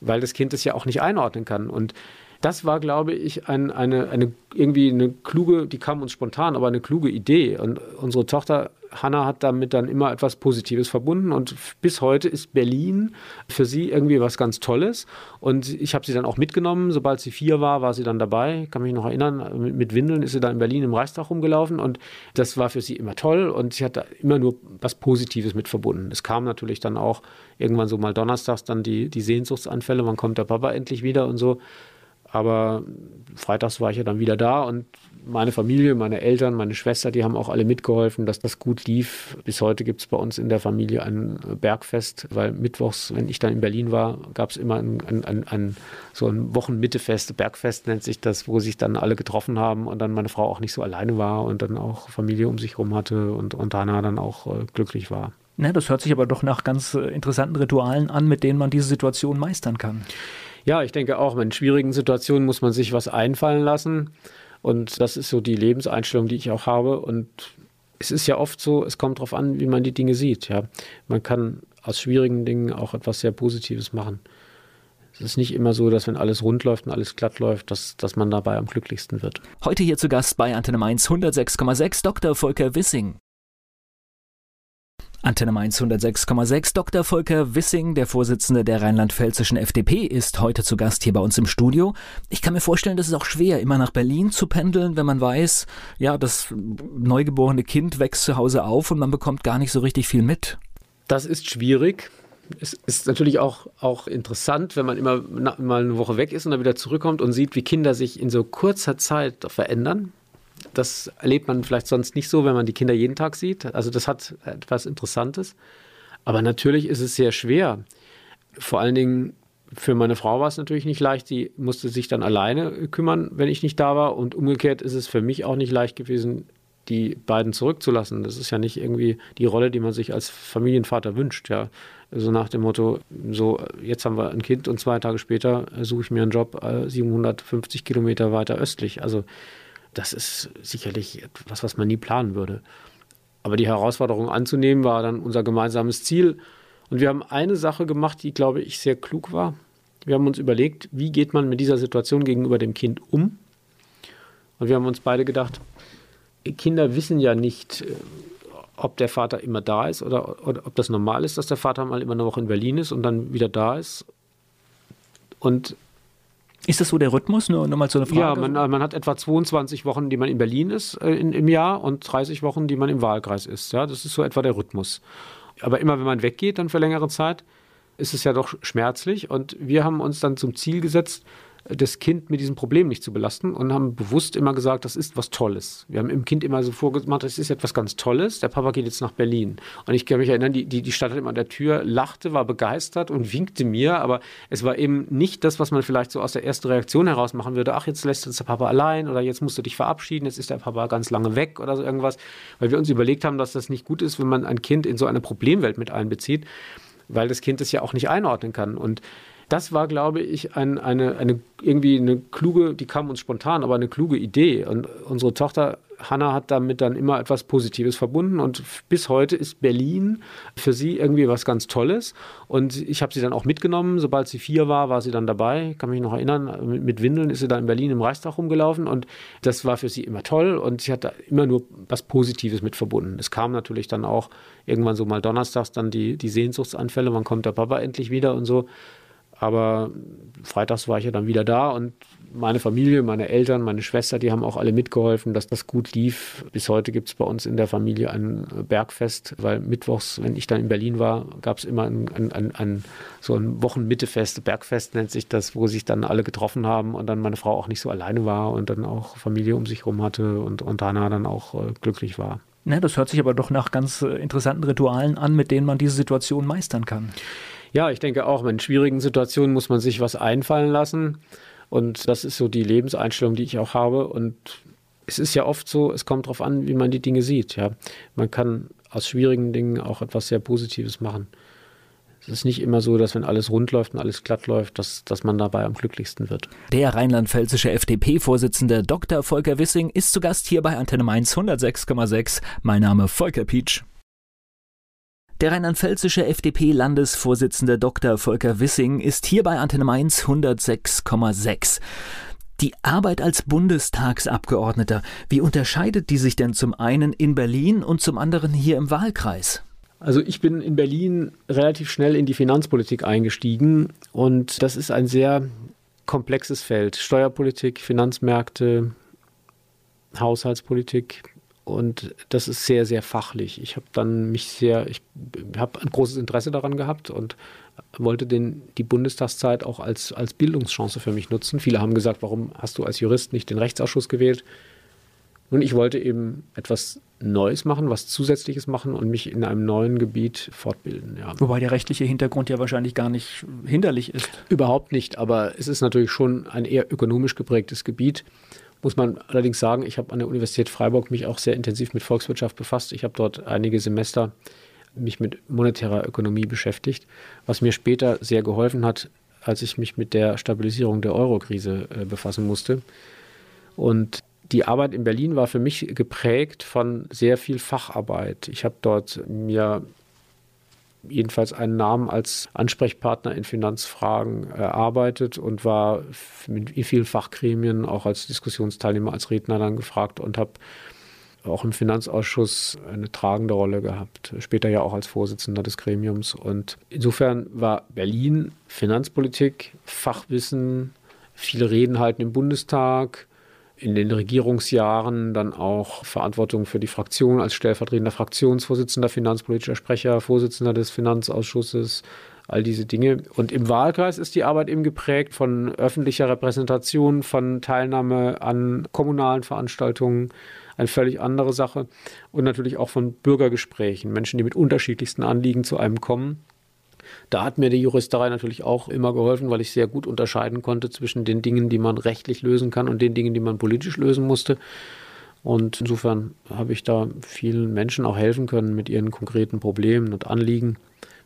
weil das Kind es ja auch nicht einordnen kann. Und das war, glaube ich, ein, eine, eine, irgendwie eine kluge, die kam uns spontan, aber eine kluge Idee. Und unsere Tochter Hanna hat damit dann immer etwas Positives verbunden und bis heute ist Berlin für sie irgendwie was ganz Tolles. Und ich habe sie dann auch mitgenommen. Sobald sie vier war, war sie dann dabei. Ich kann mich noch erinnern, mit Windeln ist sie dann in Berlin im Reichstag rumgelaufen und das war für sie immer toll und sie hat da immer nur was Positives mit verbunden. Es kam natürlich dann auch irgendwann so mal donnerstags dann die, die Sehnsuchtsanfälle, wann kommt der Papa endlich wieder und so. Aber freitags war ich ja dann wieder da und meine Familie, meine Eltern, meine Schwester, die haben auch alle mitgeholfen, dass das gut lief. Bis heute gibt es bei uns in der Familie ein Bergfest, weil mittwochs, wenn ich dann in Berlin war, gab es immer ein, ein, ein, so ein Wochenmittefest, Bergfest nennt sich das, wo sich dann alle getroffen haben und dann meine Frau auch nicht so alleine war und dann auch Familie um sich herum hatte und, und Hannah dann auch äh, glücklich war. Ne, das hört sich aber doch nach ganz äh, interessanten Ritualen an, mit denen man diese Situation meistern kann. Ja, ich denke auch, in schwierigen Situationen muss man sich was einfallen lassen. Und das ist so die Lebenseinstellung, die ich auch habe. Und es ist ja oft so, es kommt darauf an, wie man die Dinge sieht. Ja. Man kann aus schwierigen Dingen auch etwas sehr Positives machen. Es ist nicht immer so, dass wenn alles rund läuft und alles glatt läuft, dass, dass man dabei am glücklichsten wird. Heute hier zu Gast bei Antenne Mainz 106,6 Dr. Volker Wissing. Antenne Mainz 106,6. Dr. Volker Wissing, der Vorsitzende der rheinland-pfälzischen FDP, ist heute zu Gast hier bei uns im Studio. Ich kann mir vorstellen, das ist auch schwer, immer nach Berlin zu pendeln, wenn man weiß, ja, das neugeborene Kind wächst zu Hause auf und man bekommt gar nicht so richtig viel mit. Das ist schwierig. Es ist natürlich auch, auch interessant, wenn man immer mal eine Woche weg ist und dann wieder zurückkommt und sieht, wie Kinder sich in so kurzer Zeit verändern. Das erlebt man vielleicht sonst nicht so, wenn man die Kinder jeden Tag sieht. Also das hat etwas Interessantes. Aber natürlich ist es sehr schwer. Vor allen Dingen für meine Frau war es natürlich nicht leicht. Sie musste sich dann alleine kümmern, wenn ich nicht da war. Und umgekehrt ist es für mich auch nicht leicht gewesen, die beiden zurückzulassen. Das ist ja nicht irgendwie die Rolle, die man sich als Familienvater wünscht. Ja. So also nach dem Motto, so jetzt haben wir ein Kind und zwei Tage später suche ich mir einen Job 750 äh, Kilometer weiter östlich. Also das ist sicherlich etwas, was man nie planen würde. Aber die Herausforderung anzunehmen war dann unser gemeinsames Ziel. Und wir haben eine Sache gemacht, die, glaube ich, sehr klug war. Wir haben uns überlegt, wie geht man mit dieser Situation gegenüber dem Kind um? Und wir haben uns beide gedacht, Kinder wissen ja nicht, äh, ob der Vater immer da ist oder, oder ob das normal ist, dass der Vater mal immer eine Woche in Berlin ist und dann wieder da ist. Und ist das so der Rhythmus? Nur nochmal zu einer Frage. Ja, man, man, hat etwa 22 Wochen, die man in Berlin ist äh, in, im Jahr und 30 Wochen, die man im Wahlkreis ist. Ja, das ist so etwa der Rhythmus. Aber immer wenn man weggeht, dann für längere Zeit, ist es ja doch schmerzlich. Und wir haben uns dann zum Ziel gesetzt, das Kind mit diesem Problem nicht zu belasten und haben bewusst immer gesagt, das ist was Tolles. Wir haben im Kind immer so vorgemacht, das ist etwas ganz Tolles. Der Papa geht jetzt nach Berlin. Und ich kann mich erinnern, die, die, die stand immer an der Tür, lachte, war begeistert und winkte mir, aber es war eben nicht das, was man vielleicht so aus der ersten Reaktion heraus machen würde. Ach, jetzt lässt uns der Papa allein oder jetzt musst du dich verabschieden, jetzt ist der Papa ganz lange weg oder so irgendwas. Weil wir uns überlegt haben, dass das nicht gut ist, wenn man ein Kind in so eine Problemwelt mit einbezieht, weil das Kind es ja auch nicht einordnen kann. Und das war, glaube ich, ein, eine, eine, irgendwie eine kluge, die kam uns spontan, aber eine kluge Idee. Und unsere Tochter Hanna hat damit dann immer etwas Positives verbunden und bis heute ist Berlin für sie irgendwie was ganz Tolles. Und ich habe sie dann auch mitgenommen. Sobald sie vier war, war sie dann dabei. Ich kann mich noch erinnern, mit Windeln ist sie dann in Berlin im Reichstag rumgelaufen und das war für sie immer toll und sie hat da immer nur was Positives mit verbunden. Es kam natürlich dann auch irgendwann so mal donnerstags dann die, die Sehnsuchtsanfälle, wann kommt der Papa endlich wieder und so. Aber freitags war ich ja dann wieder da und meine Familie, meine Eltern, meine Schwester, die haben auch alle mitgeholfen, dass das gut lief. Bis heute gibt es bei uns in der Familie ein Bergfest, weil mittwochs, wenn ich dann in Berlin war, gab es immer ein, ein, ein, ein, so ein Wochenmittefest, Bergfest nennt sich das, wo sich dann alle getroffen haben und dann meine Frau auch nicht so alleine war und dann auch Familie um sich herum hatte und, und Hannah dann auch äh, glücklich war. Ne, das hört sich aber doch nach ganz äh, interessanten Ritualen an, mit denen man diese Situation meistern kann. Ja, ich denke auch, in schwierigen Situationen muss man sich was einfallen lassen. Und das ist so die Lebenseinstellung, die ich auch habe. Und es ist ja oft so, es kommt darauf an, wie man die Dinge sieht. Ja. Man kann aus schwierigen Dingen auch etwas sehr Positives machen. Es ist nicht immer so, dass wenn alles rund läuft und alles glatt läuft, dass, dass man dabei am glücklichsten wird. Der rheinland-pfälzische FDP-Vorsitzende Dr. Volker Wissing ist zu Gast hier bei Antenne Mainz 106,6. Mein Name Volker Pietsch. Der rheinland-pfälzische FDP-Landesvorsitzende Dr. Volker Wissing ist hier bei Antenne Mainz 106,6. Die Arbeit als Bundestagsabgeordneter, wie unterscheidet die sich denn zum einen in Berlin und zum anderen hier im Wahlkreis? Also ich bin in Berlin relativ schnell in die Finanzpolitik eingestiegen und das ist ein sehr komplexes Feld. Steuerpolitik, Finanzmärkte, Haushaltspolitik und das ist sehr, sehr fachlich. Ich habe dann mich sehr, ich habe ein großes Interesse daran gehabt und wollte den, die Bundestagszeit auch als, als Bildungschance für mich nutzen. Viele haben gesagt, warum hast du als Jurist nicht den Rechtsausschuss gewählt? Und ich wollte eben etwas Neues machen, was Zusätzliches machen und mich in einem neuen Gebiet fortbilden. Ja. Wobei der rechtliche Hintergrund ja wahrscheinlich gar nicht hinderlich ist. Überhaupt nicht, aber es ist natürlich schon ein eher ökonomisch geprägtes Gebiet. Muss man allerdings sagen, ich habe an der Universität Freiburg mich auch sehr intensiv mit Volkswirtschaft befasst. Ich habe dort einige Semester mich mit monetärer Ökonomie beschäftigt, was mir später sehr geholfen hat, als ich mich mit der Stabilisierung der Eurokrise äh, befassen musste. Und die Arbeit in Berlin war für mich geprägt von sehr viel Facharbeit. Ich habe dort mir jedenfalls einen Namen als Ansprechpartner in Finanzfragen erarbeitet und war mit vielen Fachgremien auch als Diskussionsteilnehmer, als Redner dann gefragt und habe auch im Finanzausschuss eine tragende Rolle gehabt, später ja auch als Vorsitzender des Gremiums. Und insofern war Berlin Finanzpolitik, Fachwissen, viele Reden halten im Bundestag, in den Regierungsjahren dann auch Verantwortung für die Fraktion als stellvertretender Fraktionsvorsitzender, finanzpolitischer Sprecher, Vorsitzender des Finanzausschusses, all diese Dinge. Und im Wahlkreis ist die Arbeit eben geprägt von öffentlicher Repräsentation, von Teilnahme an kommunalen Veranstaltungen, eine völlig andere Sache. Und natürlich auch von Bürgergesprächen, Menschen, die mit unterschiedlichsten Anliegen zu einem kommen. Da hat mir die Juristerei natürlich auch immer geholfen, weil ich sehr gut unterscheiden konnte zwischen den Dingen, die man rechtlich lösen kann und den Dingen, die man politisch lösen musste. Und insofern habe ich da vielen Menschen auch helfen können mit ihren konkreten Problemen und Anliegen.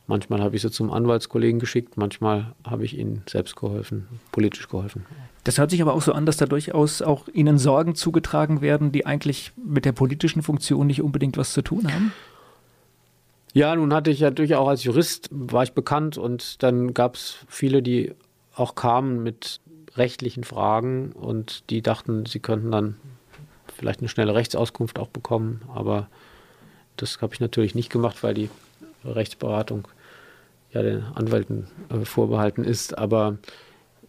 Manchmal habe ich sie zum Anwaltskollegen geschickt, manchmal habe ich ihnen selbst geholfen, politisch geholfen. Das hört sich aber auch so an, dass da durchaus auch Ihnen Sorgen zugetragen werden, die eigentlich mit der politischen Funktion nicht unbedingt was zu tun haben? Ja, nun hatte ich durchaus auch als Jurist, war ich bekannt und dann gab es viele, die auch kamen mit rechtlichen Fragen und die dachten, sie könnten dann vielleicht eine schnelle Rechtsauskunft auch bekommen. Aber das habe ich natürlich nicht gemacht, weil die Rechtsberatung ja den Anwälten äh, vorbehalten ist. Aber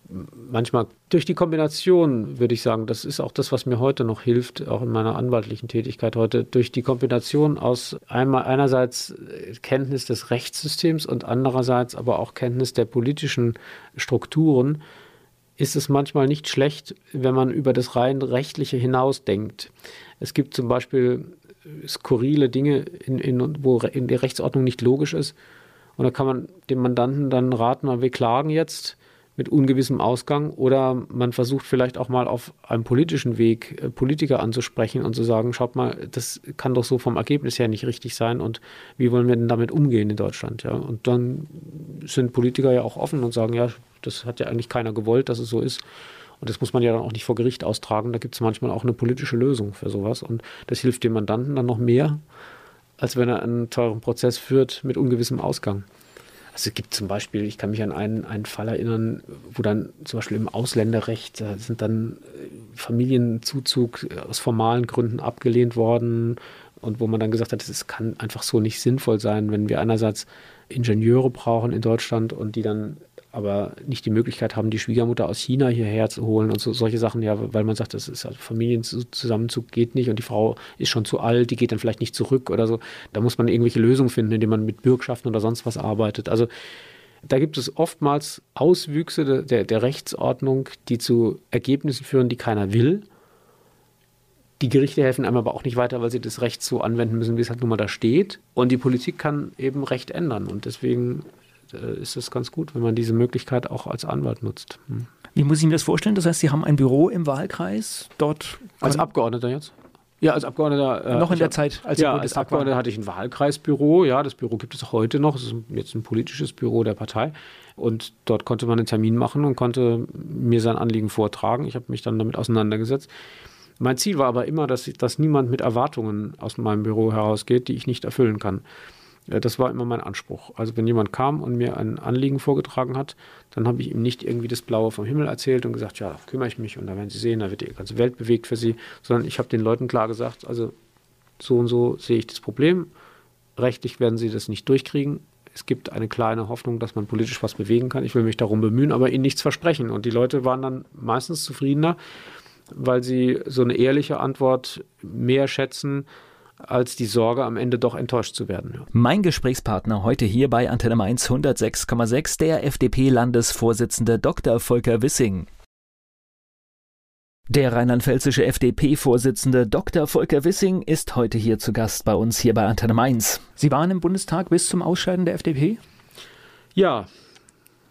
manchmal durch die Kombination, würde ich sagen, das ist auch das, was mir heute noch hilft, auch in meiner anwaltlichen Tätigkeit heute, durch die Kombination aus einmal einerseits Kenntnis des Rechtssystems und andererseits aber auch Kenntnis der politischen Strukturen, ist es manchmal nicht schlecht, wenn man über das rein rechtliche hinausdenkt. Es gibt zum Beispiel skurrile Dinge, in, in, wo in der Rechtsordnung nicht logisch ist. Und da kann man dem Mandanten dann raten, wir klagen jetzt mit ungewissem Ausgang oder man versucht vielleicht auch mal auf einem politischen Weg äh, Politiker anzusprechen und zu sagen, schaut mal, das kann doch so vom Ergebnis her nicht richtig sein und wie wollen wir denn damit umgehen in Deutschland? Ja? Und dann sind Politiker ja auch offen und sagen, ja, das hat ja eigentlich keiner gewollt, dass es so ist. Und das muss man ja dann auch nicht vor Gericht austragen. Da gibt es manchmal auch eine politische Lösung für sowas. Und das hilft dem Mandanten dann noch mehr, als wenn er einen teuren Prozess führt mit ungewissem Ausgang. Also es gibt zum Beispiel, ich kann mich an einen, einen Fall erinnern, wo dann zum Beispiel im Ausländerrecht sind dann äh, Familienzuzug aus formalen Gründen abgelehnt worden und wo man dann gesagt hat, es kann einfach so nicht sinnvoll sein, wenn wir einerseits Ingenieure brauchen in Deutschland und die dann aber nicht die Möglichkeit haben, die Schwiegermutter aus China hierher zu holen und so, solche Sachen, ja, weil man sagt, das ist also Familienzusammenzug geht nicht und die Frau ist schon zu alt, die geht dann vielleicht nicht zurück oder so. Da muss man irgendwelche Lösungen finden, indem man mit Bürgschaften oder sonst was arbeitet. Also da gibt es oftmals Auswüchse der, der Rechtsordnung, die zu Ergebnissen führen, die keiner will. Die Gerichte helfen einem aber auch nicht weiter, weil sie das Recht so anwenden müssen, wie es halt nun mal da steht. Und die Politik kann eben Recht ändern. Und deswegen äh, ist es ganz gut, wenn man diese Möglichkeit auch als Anwalt nutzt. Hm. Wie muss ich mir das vorstellen? Das heißt, Sie haben ein Büro im Wahlkreis dort? Als Abgeordneter jetzt? Ja, als Abgeordneter. Äh, Noch in der Zeit, als ja, als Abgeordneter hatte ich ein Wahlkreisbüro. Ja, das Büro gibt es auch heute noch. Es ist jetzt ein politisches Büro der Partei. Und dort konnte man einen Termin machen und konnte mir sein Anliegen vortragen. Ich habe mich dann damit auseinandergesetzt. Mein Ziel war aber immer, dass, dass niemand mit Erwartungen aus meinem Büro herausgeht, die ich nicht erfüllen kann. Das war immer mein Anspruch. Also wenn jemand kam und mir ein Anliegen vorgetragen hat, dann habe ich ihm nicht irgendwie das Blaue vom Himmel erzählt und gesagt, ja, da kümmere ich mich und da werden Sie sehen, da wird die ganze Welt bewegt für Sie, sondern ich habe den Leuten klar gesagt, also so und so sehe ich das Problem. Rechtlich werden Sie das nicht durchkriegen. Es gibt eine kleine Hoffnung, dass man politisch was bewegen kann. Ich will mich darum bemühen, aber Ihnen nichts versprechen. Und die Leute waren dann meistens zufriedener, weil sie so eine ehrliche Antwort mehr schätzen als die Sorge, am Ende doch enttäuscht zu werden. Mein Gesprächspartner heute hier bei Antenne Mainz 106,6, der FDP-Landesvorsitzende Dr. Volker Wissing. Der rheinland-pfälzische FDP-Vorsitzende Dr. Volker Wissing ist heute hier zu Gast bei uns hier bei Antenne Mainz. Sie waren im Bundestag bis zum Ausscheiden der FDP? Ja,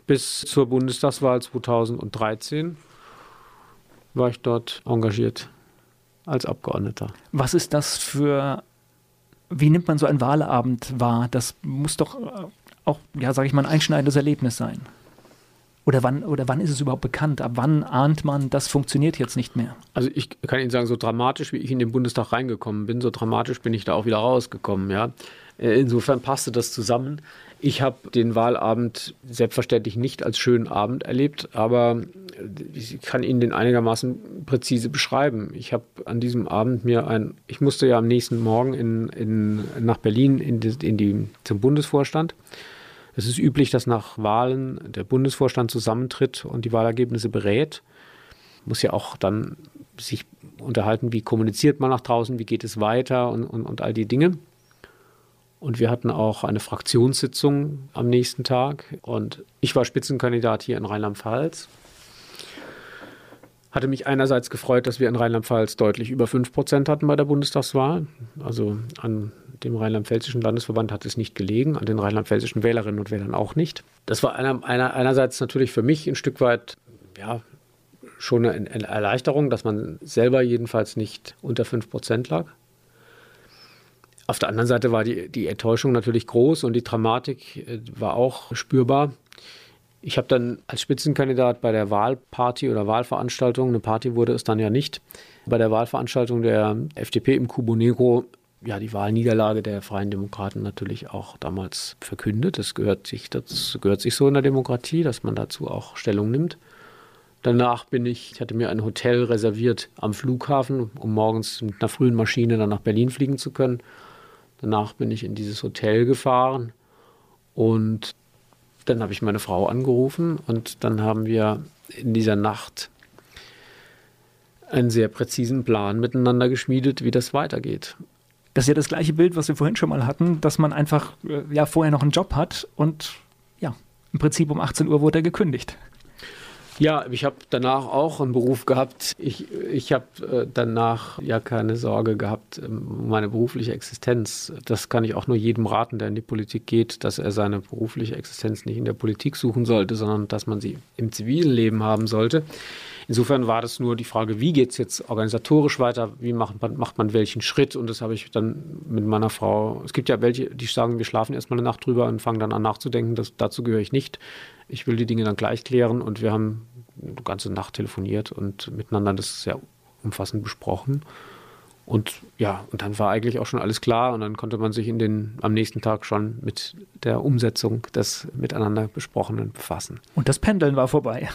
bis zur Bundestagswahl 2013 war ich dort engagiert als Abgeordneter. Was ist das für, wie nimmt man so einen Wahlabend wahr? Das muss doch äh, auch, ja, sage ich mal, ein einschneidendes Erlebnis sein. Oder wann, oder wann ist es überhaupt bekannt? Ab wann ahnt man, das funktioniert jetzt nicht mehr? Also ich kann Ihnen sagen, so dramatisch, wie ich in den Bundestag reingekommen bin, so dramatisch bin ich da auch wieder rausgekommen. Ja? Äh, insofern passte das zusammen. Ich habe den Wahlabend selbstverständlich nicht als schönen Abend erlebt, aber ich kann Ihnen den einigermaßen präzise beschreiben. Ich habe an diesem Abend mir ein, ich musste ja am nächsten Morgen in, in, nach Berlin in die, in die, zum Bundesvorstand. Es ist üblich, dass nach Wahlen der Bundesvorstand zusammentritt und die Wahlergebnisse berät. Muss ja auch dann sich unterhalten, wie kommuniziert man nach draußen, wie geht es weiter und, und, und all die Dinge. Und wir hatten auch eine Fraktionssitzung am nächsten Tag. Und ich war Spitzenkandidat hier in Rheinland-Pfalz. Hatte mich einerseits gefreut, dass wir in Rheinland-Pfalz deutlich über 5 Prozent hatten bei der Bundestagswahl. Also an dem Rheinland-Pfälzischen Landesverband hat es nicht gelegen, an den rheinland-pfälzischen Wählerinnen und Wählern auch nicht. Das war einer, einer, einerseits natürlich für mich ein Stück weit, ja, schon eine, Erleichterung, dass man selber jedenfalls nicht unter 5 Prozent lag. Auf der anderen Seite war die, die Enttäuschung natürlich groß und die Dramatik äh, war auch spürbar. Ich habe dann als Spitzenkandidat bei der Wahlparty oder Wahlveranstaltung, eine Party wurde es dann ja nicht, bei der Wahlveranstaltung der FDP im Cubo Negro ja, die Wahlniederlage der Freien Demokraten natürlich auch damals verkündet. Das gehört sich, das gehört sich so in der Demokratie, dass man dazu auch Stellung nimmt. Danach bin ich, ich hatte mir ein Hotel reserviert am Flughafen, um morgens mit einer frühen Maschine dann nach Berlin fliegen zu können. Danach bin ich in dieses Hotel gefahren und dann habe ich meine Frau angerufen und dann haben wir in dieser Nacht einen sehr präzisen Plan miteinander geschmiedet, wie das weitergeht. Das ist ja das gleiche Bild, was wir vorhin schon mal hatten, dass man einfach äh, ja vorher noch einen Job hat und ja, im Prinzip um 18 Uhr wurde er gekündigt. Ja, ich habe danach auch einen Beruf gehabt. Ich, ich habe äh, danach ja keine Sorge gehabt ähm, um meine berufliche Existenz. Das kann ich auch nur jedem raten, der in die Politik geht, dass er seine berufliche Existenz nicht in der Politik suchen sollte, sondern dass man sie im zivilen Leben haben sollte. Insofern war das nur die Frage, wie geht es jetzt organisatorisch weiter, wie macht man, macht man welchen Schritt und das habe ich dann mit meiner Frau, es gibt ja welche, die sagen, wir schlafen erstmal eine Nacht drüber und fangen dann an nachzudenken, das, dazu gehöre ich nicht. Ich will die Dinge dann gleich klären und wir haben eine ganze Nacht telefoniert und miteinander das sehr umfassend besprochen. Und ja, und dann war eigentlich auch schon alles klar und dann konnte man sich in den, am nächsten Tag schon mit der Umsetzung des miteinander Besprochenen befassen. Und das Pendeln war vorbei.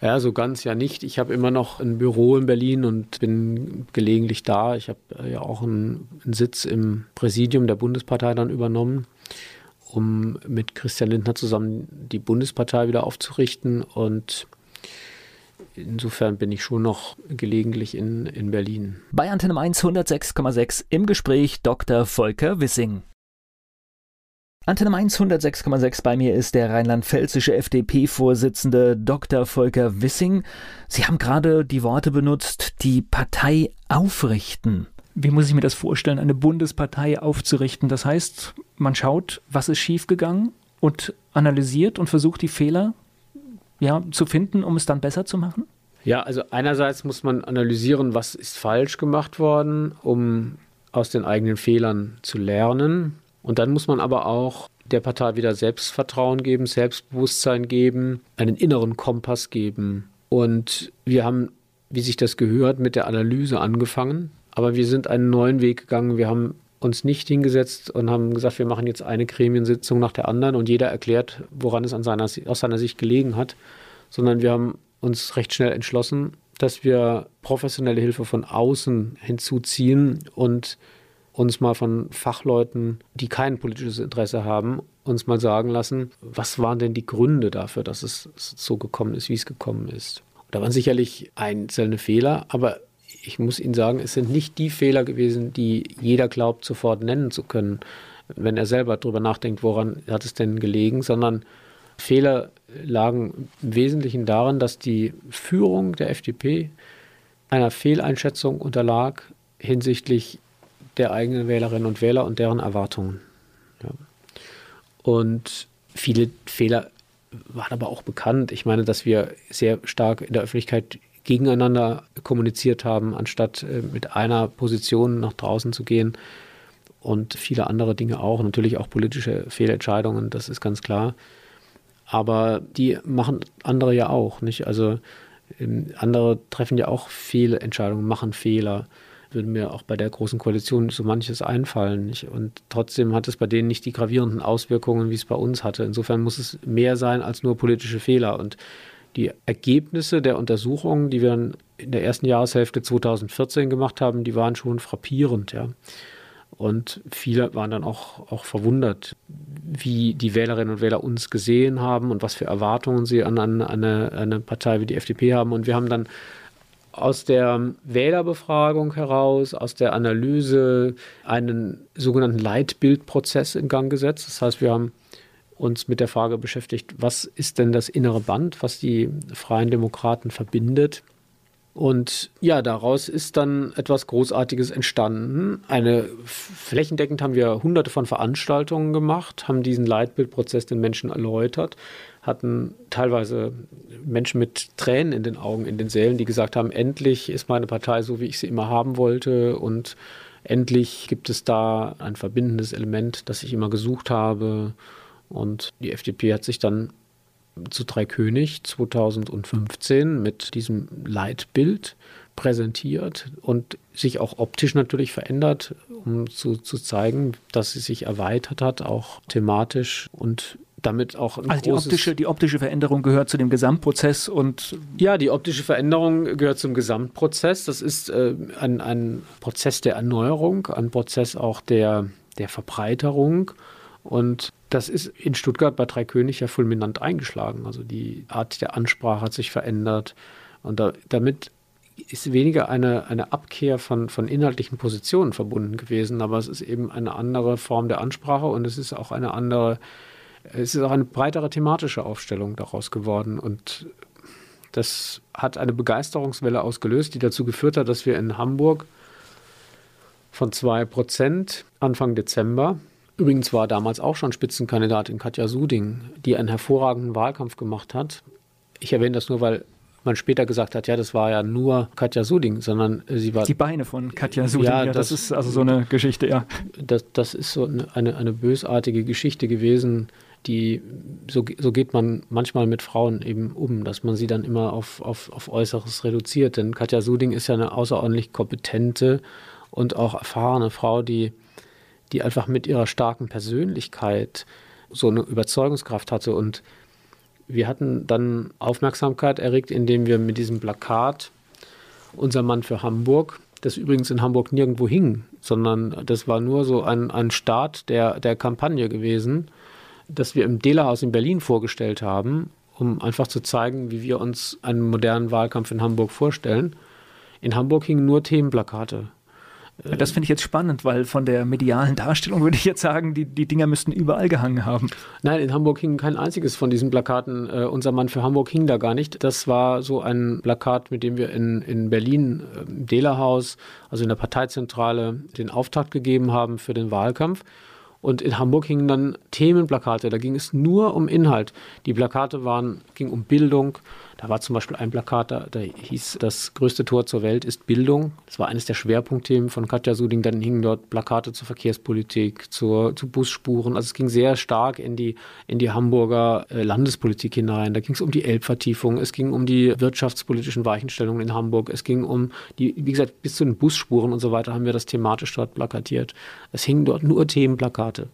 Ja, so ganz ja nicht. Ich habe immer noch ein Büro in Berlin und bin gelegentlich da. Ich habe ja auch einen, einen Sitz im Präsidium der Bundespartei dann übernommen um mit Christian Lindner zusammen die Bundespartei wieder aufzurichten. Und insofern bin ich schon noch gelegentlich in, in Berlin. Bei Antenne 1 106,6 im Gespräch Dr. Volker Wissing. Antenne Mainz 106,6 bei mir ist der rheinland-pfälzische FDP-Vorsitzende Dr. Volker Wissing. Sie haben gerade die Worte benutzt, die Partei aufrichten. Wie muss ich mir das vorstellen, eine Bundespartei aufzurichten? Das heißt, man schaut, was ist schiefgegangen und analysiert und versucht, die Fehler ja, zu finden, um es dann besser zu machen? Ja, also einerseits muss man analysieren, was ist falsch gemacht worden, um aus den eigenen Fehlern zu lernen. Und dann muss man aber auch der Partei wieder Selbstvertrauen geben, Selbstbewusstsein geben, einen inneren Kompass geben. Und wir haben, wie sich das gehört, mit der Analyse angefangen. Aber wir sind einen neuen Weg gegangen. Wir haben uns nicht hingesetzt und haben gesagt, wir machen jetzt eine Gremiensitzung nach der anderen und jeder erklärt, woran es seiner, aus seiner Sicht gelegen hat, sondern wir haben uns recht schnell entschlossen, dass wir professionelle Hilfe von außen hinzuziehen und uns mal von Fachleuten, die kein politisches Interesse haben, uns mal sagen lassen, was waren denn die Gründe dafür, dass es so gekommen ist, wie es gekommen ist. Da waren sicherlich einzelne Fehler, aber ich muss Ihnen sagen, es sind nicht die Fehler gewesen, die jeder glaubt, sofort nennen zu können, wenn er selber darüber nachdenkt, woran hat es denn gelegen, sondern Fehler lagen im Wesentlichen darin, dass die Führung der FDP einer Fehleinschätzung unterlag hinsichtlich der eigenen Wählerinnen und Wähler und deren Erwartungen. Ja. Und viele Fehler waren aber auch bekannt. Ich meine, dass wir sehr stark in der Öffentlichkeit gegeneinander kommuniziert haben, anstatt äh, mit einer Position nach draußen zu gehen. Und viele andere Dinge auch, natürlich auch politische Fehlentscheidungen, das ist ganz klar. Aber die machen andere ja auch, nicht? Also ähm, andere treffen ja auch Fehlentscheidungen, machen Fehler. Würde mir auch bei der großen Koalition so manches einfallen. Nicht? Und trotzdem hat es bei denen nicht die gravierenden Auswirkungen, wie es bei uns hatte. Insofern muss es mehr sein als nur politische Fehler. Und die Ergebnisse der Untersuchungen, die wir in der ersten Jahreshälfte 2014 gemacht haben, die waren schon frappierend, ja. Und viele waren dann auch, auch verwundert, wie die Wählerinnen und Wähler uns gesehen haben und was für Erwartungen sie an, an eine, eine Partei wie die FDP haben. Und wir haben dann aus der Wählerbefragung heraus, aus der Analyse einen sogenannten Leitbildprozess in Gang gesetzt. Das heißt, wir haben uns mit der Frage beschäftigt, was ist denn das innere Band, was die Freien Demokraten verbindet. Und ja, daraus ist dann etwas Großartiges entstanden. Eine flächendeckend haben wir hunderte von Veranstaltungen gemacht, haben diesen Leitbildprozess den Menschen erläutert, hatten teilweise Menschen mit Tränen in den Augen in den Sälen, die gesagt haben, endlich ist meine Partei so, wie ich sie immer haben wollte und endlich gibt es da ein verbindendes Element, das ich immer gesucht habe. Und die FDP hat sich dann zu Dreikönig 2015 mit diesem Leitbild präsentiert und sich auch optisch natürlich verändert, um zu, zu zeigen, dass sie sich erweitert hat, auch thematisch und damit auch ein also die optische, die optische Veränderung gehört zu dem Gesamtprozess und ja, die optische Veränderung gehört zum Gesamtprozess. Das ist äh, ein, ein Prozess der Erneuerung, ein Prozess auch der, der Verbreiterung und das ist in Stuttgart bei Dreikönig ja fulminant eingeschlagen. Also die Art der Ansprache hat sich verändert. Und da, damit ist weniger eine, eine Abkehr von, von inhaltlichen Positionen verbunden gewesen, aber es ist eben eine andere Form der Ansprache und es ist auch eine andere, es ist auch eine breitere thematische Aufstellung daraus geworden. Und das hat eine Begeisterungswelle ausgelöst, die dazu geführt hat, dass wir in Hamburg von 2 Prozent Anfang Dezember Übrigens war damals auch schon Spitzenkandidatin Katja Suding, die einen hervorragenden Wahlkampf gemacht hat. Ich erwähne das nur, weil man später gesagt hat, ja, das war ja nur Katja Suding, sondern sie war. Die Beine von Katja Suding, ja, ja das, das, ist also so eine Geschichte, ja. Das, das ist so eine, eine bösartige Geschichte gewesen, die, so, so geht man manchmal mit Frauen eben um, dass man sie dann immer auf, auf, auf Äußeres reduziert. Denn Katja Suding ist ja eine außerordentlich kompetente und auch erfahrene Frau, die die einfach mit ihrer starken Persönlichkeit so eine Überzeugungskraft hatte. Und wir hatten dann Aufmerksamkeit erregt, indem wir mit diesem Plakat Unser Mann für Hamburg, das übrigens in Hamburg nirgendwo hing, sondern das war nur so ein, ein Start der, der Kampagne gewesen, das wir im Dehlerhaus in Berlin vorgestellt haben, um einfach zu zeigen, wie wir uns einen modernen Wahlkampf in Hamburg vorstellen. In Hamburg hingen nur Themenplakate. Das finde ich jetzt spannend, weil von der medialen Darstellung würde ich jetzt sagen, die, die Dinger müssten überall gehangen haben. Nein, in Hamburg hing kein einziges von diesen Plakaten. Äh, unser Mann für Hamburg hing da gar nicht. Das war so ein Plakat, mit dem wir in, in Berlin äh, im Dehlerhaus, also in der Parteizentrale, den Auftakt gegeben haben für den Wahlkampf. Und in Hamburg hingen dann Themenplakate. Da ging es nur um Inhalt. Die Plakate waren, ging um Bildung, Da war zum Beispiel ein Plakat, da, da hieß, das größte Tor zur Welt ist Bildung. Das war eines der Schwerpunktthemen von Katja Suding. Dann hingen dort Plakate zur Verkehrspolitik, zur, zu Busspuren. Also es ging sehr stark in die, in die Hamburger äh, Landespolitik hinein. Da ging es um die Elbvertiefung, es ging um die wirtschaftspolitischen Weichenstellungen in Hamburg, es ging um die, wie gesagt, bis zu den Busspuren und so weiter haben wir das thematisch dort plakatiert. Es hingen dort nur Themenplakate.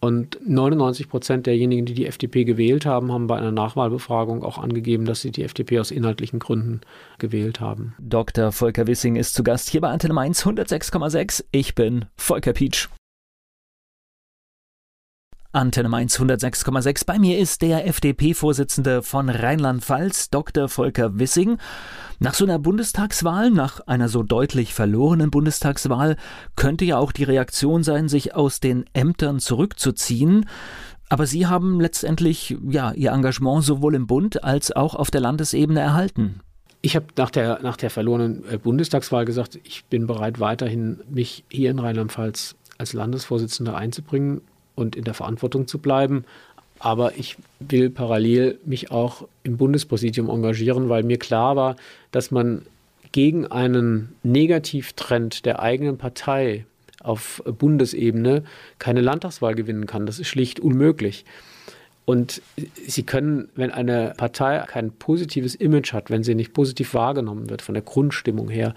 Und 99 Prozent derjenigen, die die FDP gewählt haben, haben bei einer Nachwahlbefragung auch angegeben, dass sie die FDP aus inhaltlichen Gründen gewählt haben. Dr. Volker Wissing ist zu Gast hier bei Antenne Mainz 106,6. Ich bin Volker Pietsch. Antenne Mainz 106,6. Bei mir ist der FDP-Vorsitzende von Rheinland-Pfalz, Dr. Volker Wissing. Nach so einer Bundestagswahl, nach einer so deutlich verlorenen Bundestagswahl, könnte ja auch die Reaktion sein, sich aus den Ämtern zurückzuziehen. Aber Sie haben letztendlich ja Ihr Engagement sowohl im Bund als auch auf der Landesebene erhalten. Ich habe nach der, nach der verlorenen äh, Bundestagswahl gesagt, ich bin bereit, weiterhin mich hier in Rheinland-Pfalz als Landesvorsitzender einzubringen und in der Verantwortung zu bleiben. Aber ich will parallel mich auch im Bundespräsidium engagieren, weil mir klar war, dass man gegen einen Negativtrend der eigenen Partei auf Bundesebene keine Landtagswahl gewinnen kann. Das ist schlicht unmöglich. Und Sie können, wenn eine Partei kein positives Image hat, wenn sie nicht positiv wahrgenommen wird von der Grundstimmung her,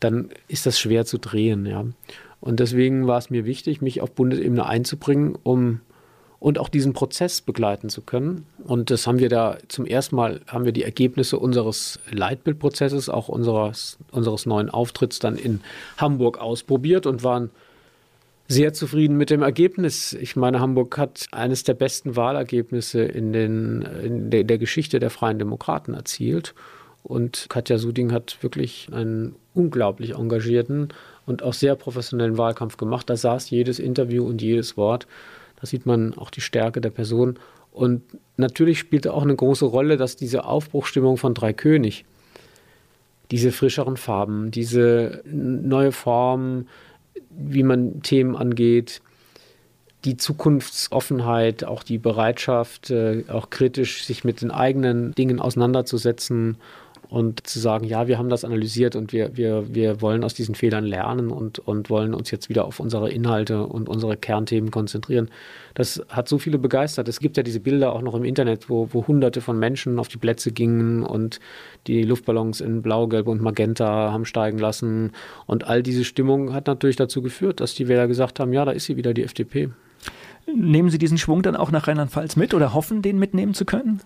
dann ist das schwer zu drehen. Ja. Und deswegen war es mir wichtig, mich auf Bundesebene einzubringen, um und auch diesen Prozess begleiten zu können. Und das haben wir da zum ersten Mal, haben wir die Ergebnisse unseres Leitbildprozesses, auch unseres, unseres neuen Auftritts dann in Hamburg ausprobiert und waren sehr zufrieden mit dem Ergebnis. Ich meine, Hamburg hat eines der besten Wahlergebnisse in, den, in der, der Geschichte der Freien Demokraten erzielt. Und Katja Suding hat wirklich einen unglaublich engagierten und auch sehr professionellen Wahlkampf gemacht. Da saß jedes Interview und jedes Wort. Da sieht man auch die Stärke der Person. Und natürlich spielte auch eine große Rolle, dass diese Aufbruchstimmung von Drei König, diese frischeren Farben, diese neue Form, wie man Themen angeht, die Zukunftsoffenheit, auch die Bereitschaft, äh, auch kritisch sich mit den eigenen Dingen auseinanderzusetzen und zu sagen, ja, wir haben das analysiert und wir, wir, wir wollen aus diesen Fehlern lernen und, und wollen uns jetzt wieder auf unsere Inhalte und unsere Kernthemen konzentrieren. Das hat so viele begeistert. Es gibt ja diese Bilder auch noch im Internet, wo, wo hunderte von Menschen auf die Plätze gingen und die Luftballons in Blau, Gelb und Magenta haben steigen lassen. Und all diese Stimmung hat natürlich dazu geführt, dass die Wähler gesagt haben, ja, da ist sie wieder, die FDP. Nehmen Sie diesen Schwung dann auch nach Rheinland-Pfalz mit oder hoffen, den mitnehmen zu können?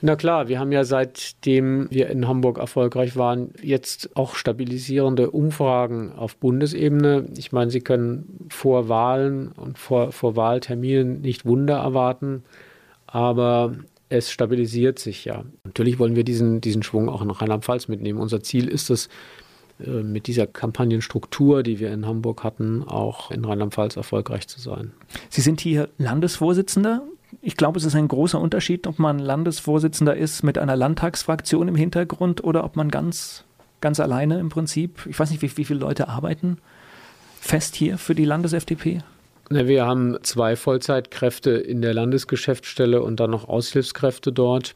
Na klar, wir haben ja seitdem wir in Hamburg erfolgreich waren, jetzt auch stabilisierende Umfragen auf Bundesebene. Ich meine, Sie können vor Wahlen und vor, vor Wahlterminen nicht Wunder erwarten, aber es stabilisiert sich ja. Natürlich wollen wir diesen, diesen Schwung auch in Rheinland-Pfalz mitnehmen. Unser Ziel ist es, äh, mit dieser Kampagnenstruktur, die wir in Hamburg hatten, auch in Rheinland-Pfalz erfolgreich zu sein. Sie sind hier Landesvorsitzender ich glaube, es ist ein großer Unterschied, ob man Landesvorsitzender ist mit einer Landtagsfraktion im Hintergrund oder ob man ganz, ganz alleine im Prinzip, ich weiß nicht, wie, wie viele Leute arbeiten fest hier für die Landes-FDP? Wir haben zwei Vollzeitkräfte in der Landesgeschäftsstelle und dann noch Aushilfskräfte dort.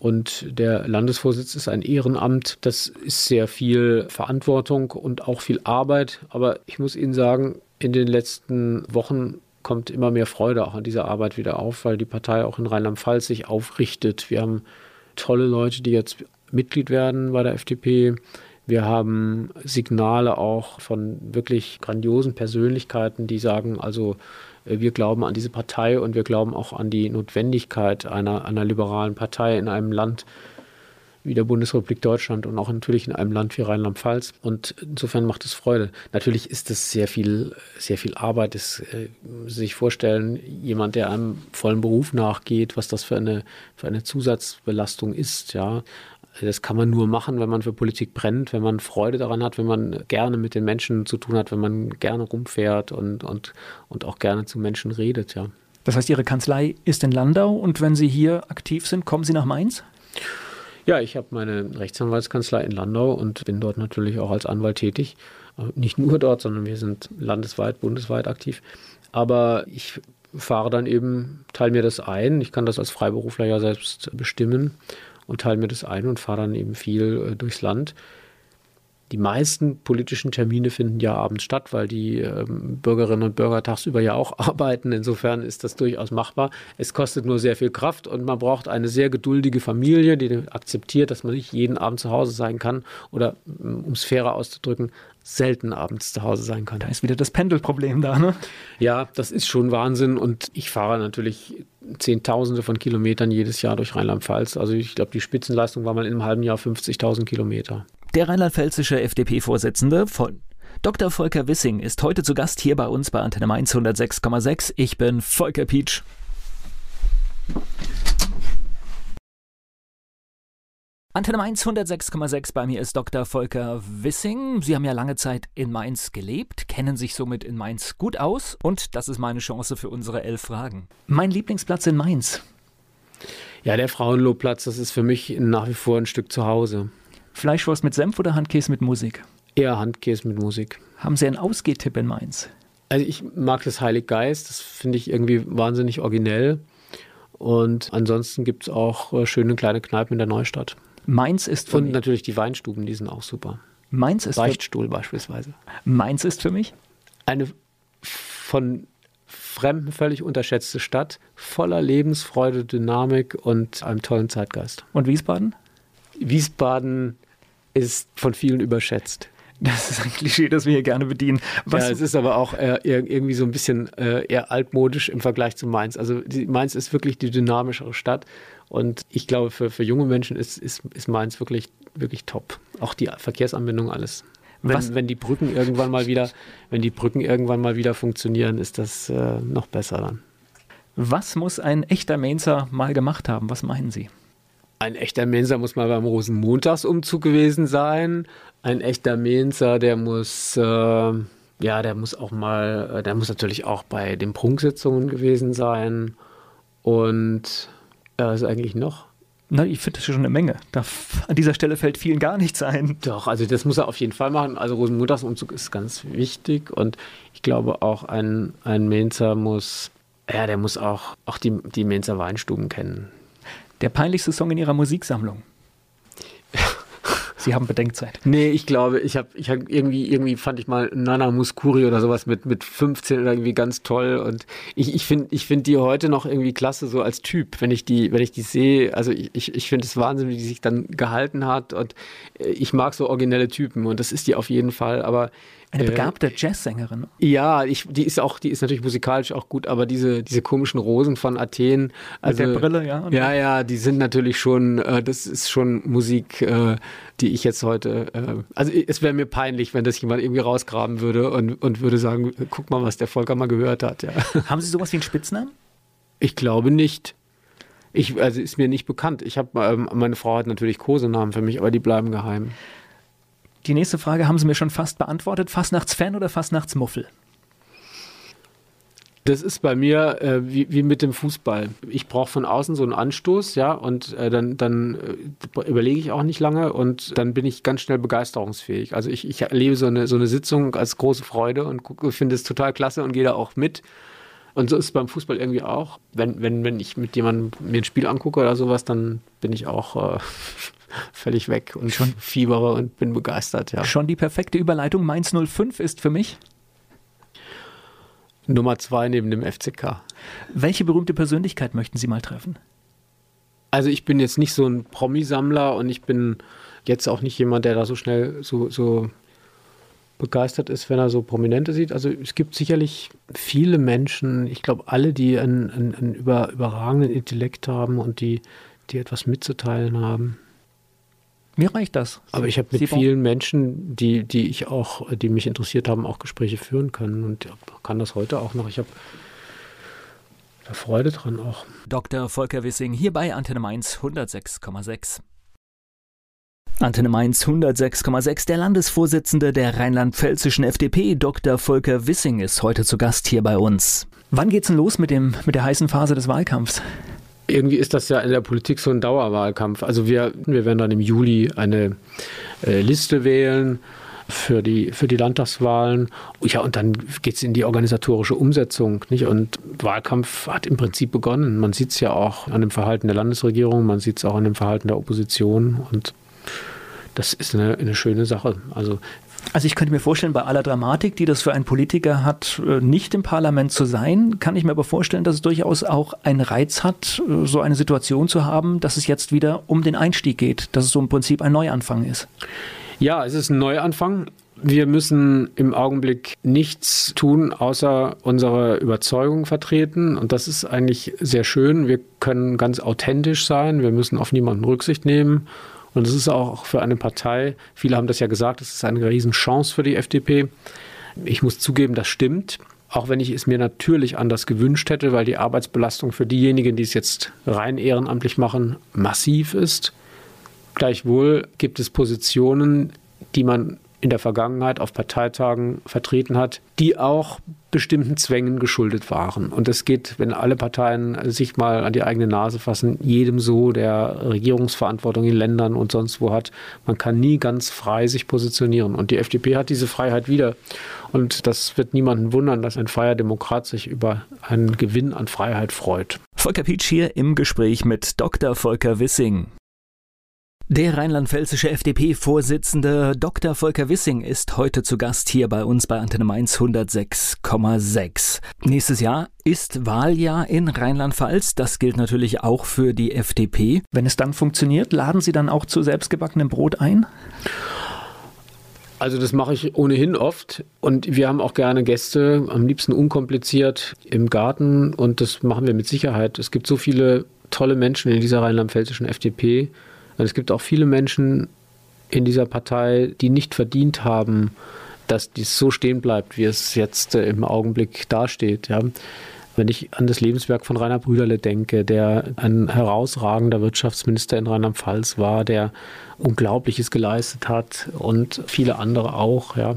Und der Landesvorsitz ist ein Ehrenamt. Das ist sehr viel Verantwortung und auch viel Arbeit. Aber ich muss Ihnen sagen, in den letzten Wochen kommt immer mehr Freude auch an dieser Arbeit wieder auf, weil die Partei auch in Rheinland-Pfalz sich aufrichtet. Wir haben tolle Leute, die jetzt Mitglied werden bei der FDP. Wir haben Signale auch von wirklich grandiosen Persönlichkeiten, die sagen, also äh, wir glauben an diese Partei und wir glauben auch an die Notwendigkeit einer, einer liberalen Partei in einem Land, wie der Bundesrepublik Deutschland und auch natürlich in einem Land wie Rheinland-Pfalz. Und insofern macht es Freude. Natürlich ist es sehr viel, sehr viel Arbeit. Es, äh, sich vorstellen, jemand, der einem vollen Beruf nachgeht, was das für eine, für eine Zusatzbelastung ist, ja. Das kann man nur machen, wenn man für Politik brennt, wenn man Freude daran hat, wenn man gerne mit den Menschen zu tun hat, wenn man gerne rumfährt und, und, und auch gerne zu Menschen redet, ja. Das heißt, Ihre Kanzlei ist in Landau und wenn Sie hier aktiv sind, kommen Sie nach Mainz? Ja, ich habe meine Rechtsanwaltskanzlei in Landau und bin dort natürlich auch als Anwalt tätig. Nicht nur dort, sondern wir sind landesweit, bundesweit aktiv. Aber ich fahre dann eben, teile mir das ein. Ich kann das als Freiberufler ja selbst bestimmen und teile mir das ein und fahre dann eben viel äh, durchs Land. Die meisten politischen Termine finden ja abends statt, weil die ähm, Bürgerinnen und Bürger tagsüber ja auch arbeiten. Insofern ist das durchaus machbar. Es kostet nur sehr viel Kraft und man braucht eine sehr geduldige Familie, die akzeptiert, dass man nicht jeden Abend zu Hause sein kann oder, um es fairer auszudrücken, selten abends zu Hause sein kann. Da ist wieder das Pendelproblem da, ne? Ja, das ist schon Wahnsinn und ich fahre natürlich Zehntausende von Kilometern jedes Jahr durch Rheinland-Pfalz. Also ich glaube, die Spitzenleistung war mal in einem halben Jahr 50.000 Kilometer. Der rheinland-pfälzische FDP-Vorsitzende von Dr. Volker Wissing ist heute zu Gast hier bei uns bei Antenne Mainz 106,6. Ich bin Volker Pietsch. Antenne Mainz 106,6. Bei mir ist Dr. Volker Wissing. Sie haben ja lange Zeit in Mainz gelebt, kennen sich somit in Mainz gut aus und das ist meine Chance für unsere elf Fragen. Mein Lieblingsplatz in Mainz? Ja, der Frauenlobplatz, das ist für mich nach wie vor ein Stück zu Hause. Fleischwurst mit Senf oder Handkäse mit Musik? Eher Handkäse mit Musik. Haben Sie einen Ausgehtipp in Mainz? Also ich mag das Heilig Geist, das finde ich irgendwie wahnsinnig originell. Und ansonsten gibt es auch äh, schöne kleine Kneipen in der Neustadt. Mainz ist für Und mich. natürlich die Weinstuben, die sind auch super. Mainz ist Beichtstuhl für, beispielsweise. Mainz ist für mich eine von Fremden völlig unterschätzte Stadt, voller Lebensfreude, Dynamik und einem tollen Zeitgeist. Und Wiesbaden? Wiesbaden ist von vielen überschätzt. Das ist ein Klischee, das wir hier gerne bedienen. Was ja, es ist aber auch äh, irgendwie so ein bisschen äh, eher altmodisch im Vergleich zu Mainz. Also die, Mainz ist wirklich die dynamischere Stadt und ich glaube, für, für junge Menschen ist, ist, ist Mainz wirklich, wirklich top. Auch die Verkehrsanbindung, alles. Wenn, wenn, die Brücken irgendwann mal wieder, wenn die Brücken irgendwann mal wieder funktionieren, ist das äh, noch besser dann. Was muss ein echter Mainzer mal gemacht haben? Was meinen Sie? Ein echter Mensa muss mal beim Rosenmontagsumzug gewesen sein. Ein echter Mensa, der muss, äh, ja, der muss auch mal, äh, der muss natürlich auch bei den Prunksitzungen gewesen sein. Und ja, was ist eigentlich noch? Na, ich finde das schon eine Menge. Da, an dieser Stelle fällt vielen gar nichts ein. Doch, also das muss er auf jeden Fall machen. Also Rosenmontagsumzug ist ganz wichtig und ich glaube auch ein, ein Mensa muss, ja, der muss auch, auch die, die Mensa Weinstuben kennen. Der peinlichste Song in Ihrer Musiksammlung? Sie haben Bedenkzeit. Nee, ich glaube, ich habe ich hab irgendwie, irgendwie fand ich mal Nana Muskuri oder sowas mit, mit 15 oder irgendwie ganz toll. Und ich, ich finde ich find die heute noch irgendwie klasse, so als Typ, wenn ich die, wenn ich die sehe. Also ich, ich finde es Wahnsinn, wie die sich dann gehalten hat. Und äh, ich mag so originelle Typen und das ist die auf jeden Fall. Aber eine äh, begabte äh, Jazzsängerin. Ja, ich, die ist auch, die ist natürlich musikalisch auch gut, aber diese, diese komischen Rosen von Athen. Also, Mit der Brille, ja. Ja, ja, die sind natürlich schon, äh, das ist schon Musik, äh, die ich jetzt heute, äh, also es wäre mir peinlich, wenn das jemand irgendwie rausgraben würde und, und würde sagen, guck mal, was der Volker mal gehört hat. Ja. Haben Sie sowas wie einen Spitznamen? Ich glaube nicht. Ich, also ist mir nicht bekannt. Ich habe, ähm, meine Frau hat natürlich Kosenamen für mich, aber die bleiben geheim. Die nächste Frage haben Sie mir schon fast beantwortet. Fastnachtsfan oder Fastnachtsmuffel? Das ist bei mir äh, wie, wie, mit dem Fußball. Ich brauche von außen so einen Anstoß, ja, und äh, dann, dann äh, überlege ich auch nicht lange und dann bin ich ganz schnell begeisterungsfähig. Also ich, ich erlebe so eine, so eine Sitzung als große Freude und finde es total klasse und gehe da auch mit. Und so ist es beim Fußball irgendwie auch. Wenn, wenn, wenn ich mit jemandem mir ein Spiel angucke oder sowas, dann bin ich auch äh, völlig weg und schon fiebere und bin begeistert, ja. Schon die perfekte Überleitung. Mainz 05 ist für mich Nummer zwei neben dem FCK. Welche berühmte Persönlichkeit möchten Sie mal treffen? Also ich bin jetzt nicht so ein Promisammler und ich bin jetzt auch nicht jemand, der da so schnell so, so begeistert ist, wenn er so Prominente sieht. Also es gibt sicherlich viele Menschen, ich glaube alle, die einen, einen, einen über, überragenden Intellekt haben und die, die etwas mitzuteilen haben. Mir reicht das. Aber ich habe mit Sie vielen Menschen, die, die ich auch, die mich interessiert haben, auch Gespräche führen können und kann das heute auch noch. Ich habe da Freude dran auch. Dr. Volker Wissing hier bei Antenne Mainz 106,6. Antenne Mainz 106,6. Der Landesvorsitzende der rheinland-pfälzischen FDP, Dr. Volker Wissing, ist heute zu Gast hier bei uns. Wann geht's denn los mit, dem, mit der heißen Phase des Wahlkampfs? Irgendwie ist das ja in der Politik so ein Dauerwahlkampf. Also wir, wir werden dann im Juli eine äh, Liste wählen für die, für die Landtagswahlen. Ja, und dann geht es in die organisatorische Umsetzung. Nicht? Und Wahlkampf hat im Prinzip begonnen. Man sieht es ja auch an dem Verhalten der Landesregierung, man sieht es auch an dem Verhalten der Opposition. Und das ist eine, eine schöne Sache. Also also ich könnte mir vorstellen, bei aller Dramatik, die das für einen Politiker hat, äh, nicht im Parlament zu sein, kann ich mir aber vorstellen, dass es durchaus auch einen Reiz hat, äh, so eine Situation zu haben, dass es jetzt wieder um den Einstieg geht, dass es so im Prinzip ein Neuanfang ist. Ja, es ist ein Neuanfang. Wir müssen im Augenblick nichts tun, außer unsere Überzeugung vertreten. Und das ist eigentlich sehr schön. Wir können ganz authentisch sein. Wir müssen auf niemanden Rücksicht nehmen. Und es ist auch für eine Partei, viele haben das ja gesagt, es ist eine Riesenchance für die FDP. Ich muss zugeben, das stimmt. Auch wenn ich es mir natürlich anders gewünscht hätte, weil die Arbeitsbelastung für diejenigen, die es jetzt rein ehrenamtlich machen, massiv ist. Gleichwohl gibt es Positionen, die man in der Vergangenheit auf Parteitagen vertreten hat, die auch bestimmten Zwängen geschuldet waren. Und es geht, wenn alle Parteien sich mal an die eigene Nase fassen, jedem so, der Regierungsverantwortung in Ländern und sonst wo hat. Man kann nie ganz frei sich positionieren. Und die FDP hat diese Freiheit wieder. Und das wird niemanden wundern, dass ein freier Demokrat sich über einen Gewinn an Freiheit freut. Volker Pietsch hier im Gespräch mit Dr. Volker Wissing. Der rheinland-pfälzische FDP-Vorsitzende Dr. Volker Wissing ist heute zu Gast hier bei uns bei Antenne Mainz 106,6. Nächstes Jahr ist Wahljahr in Rheinland-Pfalz. Das gilt natürlich auch für die FDP. Wenn es dann funktioniert, laden Sie dann auch zu selbstgebackenem Brot ein? Also das mache ich ohnehin oft und wir haben auch gerne Gäste, am liebsten unkompliziert im Garten und das machen wir mit Sicherheit. Es gibt so viele tolle Menschen in dieser rheinland-pfälzischen FDP und es gibt auch viele Menschen in dieser Partei, die nicht verdient haben, dass dies so stehen bleibt, wie es jetzt äh, im Augenblick dasteht. Ja. Wenn ich an das Lebenswerk von Rainer Brüderle denke, der ein herausragender Wirtschaftsminister in Rheinland-Pfalz war, der Unglaubliches geleistet hat und viele andere auch. Ja.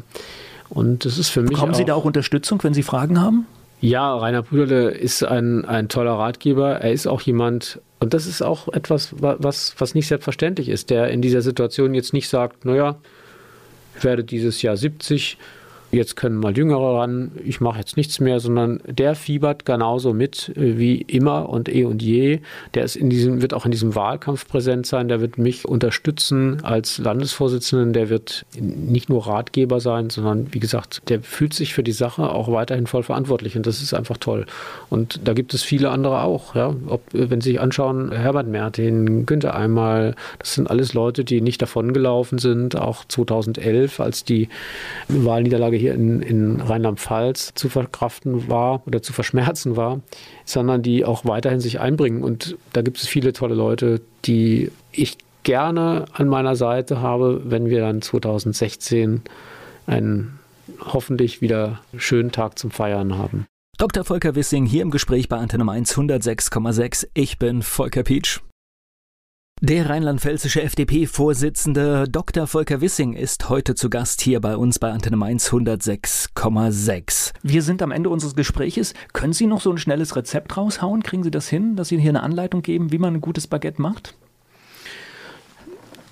Und es ist für mich. Bekommen Sie da auch Unterstützung, wenn Sie Fragen haben? Ja, Rainer Brüderle ist ein, ein toller Ratgeber. Er ist auch jemand, und das ist auch etwas, was, was nicht selbstverständlich ist, der in dieser Situation jetzt nicht sagt, naja, ich werde dieses Jahr 70, jetzt können mal Jüngere ran, ich mache jetzt nichts mehr, sondern der fiebert genauso mit äh, wie immer und eh und je. Der ist in diesem, wird auch in diesem Wahlkampf präsent sein, der wird mich unterstützen als Landesvorsitzenden, der wird nicht nur Ratgeber sein, sondern wie gesagt, der fühlt sich für die Sache auch weiterhin voll verantwortlich und das ist einfach toll. Und da gibt es viele andere auch, ja. Ob, wenn Sie sich anschauen, Herbert Mertin, Günther Einmal, das sind alles Leute, die nicht davongelaufen sind, auch 2011, als die Wahlniederlage hier in, in Rheinland-Pfalz zu verkraften war oder zu verschmerzen war, sondern die auch weiterhin sich einbringen. Und da gibt es viele tolle Leute, die ich gerne an meiner Seite habe, wenn wir dann 2016 einen hoffentlich wieder schönen Tag zum Feiern haben. Dr. Volker Wissing hier im Gespräch bei Antenne Mainz 106,6. Ich bin Volker Pietsch. Der rheinland-pfälzische FDP-Vorsitzende Dr. Volker Wissing ist heute zu Gast hier bei uns bei Antenne Mainz 106,6. Wir sind am Ende unseres Gespräches. Können Sie noch so ein schnelles Rezept raushauen? Kriegen Sie das hin, dass Sie hier eine Anleitung geben, wie man ein gutes Baguette macht?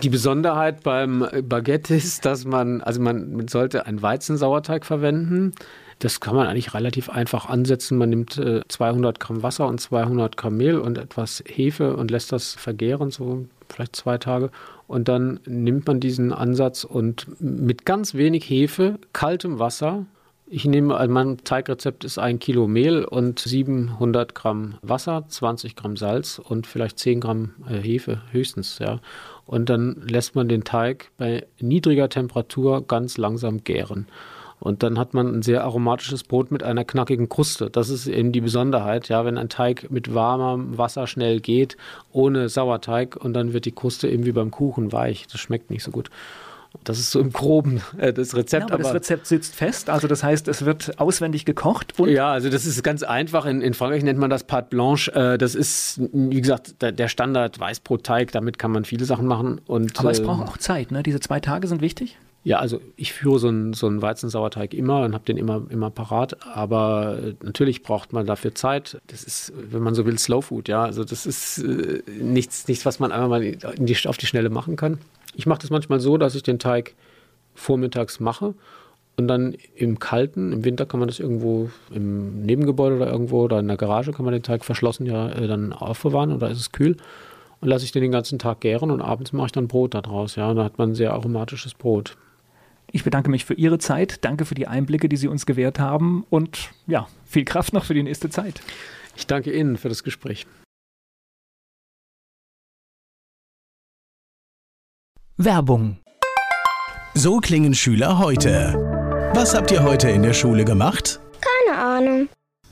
Die Besonderheit beim Baguette ist, dass man, also man sollte einen Weizensauerteig verwenden. Das kann man eigentlich relativ einfach ansetzen. Man nimmt äh, 200 Gramm Wasser und 200 Gramm Mehl und etwas Hefe und lässt das vergären, so vielleicht zwei Tage. Und dann nimmt man diesen Ansatz und mit ganz wenig Hefe, kaltem Wasser, ich nehme, also mein Teigrezept ist ein Kilo Mehl und 700 Gramm Wasser, 20 Gramm Salz und vielleicht 10 Gramm äh, Hefe höchstens, ja. Und dann lässt man den Teig bei niedriger Temperatur ganz langsam gären. Und dann hat man ein sehr aromatisches Brot mit einer knackigen Kruste. Das ist eben die Besonderheit, ja, wenn ein Teig mit warmem Wasser schnell geht, ohne Sauerteig und dann wird die Kruste eben wie beim Kuchen weich. Das schmeckt nicht so gut. Das ist so im Groben äh, das Rezept. Ja, aber, aber, das Rezept sitzt fest, also das heißt, es wird auswendig gekocht. ja, also das ist ganz einfach. In, in Frankreich nennt man das Pâte Blanche. Äh, das ist, wie gesagt, der, der Standard Weißbrotteig. Damit kann man viele Sachen machen. Und, aber es braucht auch Zeit. Ne? Diese zwei Tage sind wichtig. Ja, also ich führe so einen, so einen Weizensauerteig immer und habe den immer, immer parat. Aber äh, natürlich braucht man dafür Zeit. Das ist, wenn man so will, Slow Food. Ja, also das ist äh, nichts, nichts, was man einmal mal die, auf die Schnelle machen kann. Ich mache das manchmal so, dass ich den Teig vormittags mache. Und dann im Kalten, im Winter kann man das irgendwo im Nebengebäude oder irgendwo oder in der Garage kann man den Teig verschlossen ja äh, dann aufbewahren oder ist es kühl. Und lasse ich den den ganzen Tag gären und abends mache ich dann Brot daraus. Ja, und dann hat man ein sehr aromatisches Brot. Ich bedanke mich für Ihre Zeit. Danke für die Einblicke, die Sie uns gewährt haben. Und ja, viel Kraft noch für die nächste Zeit. Ich danke Ihnen für das Gespräch. Werbung. So klingen Schüler heute. Was habt ihr heute in der Schule gemacht? Keine Ahnung.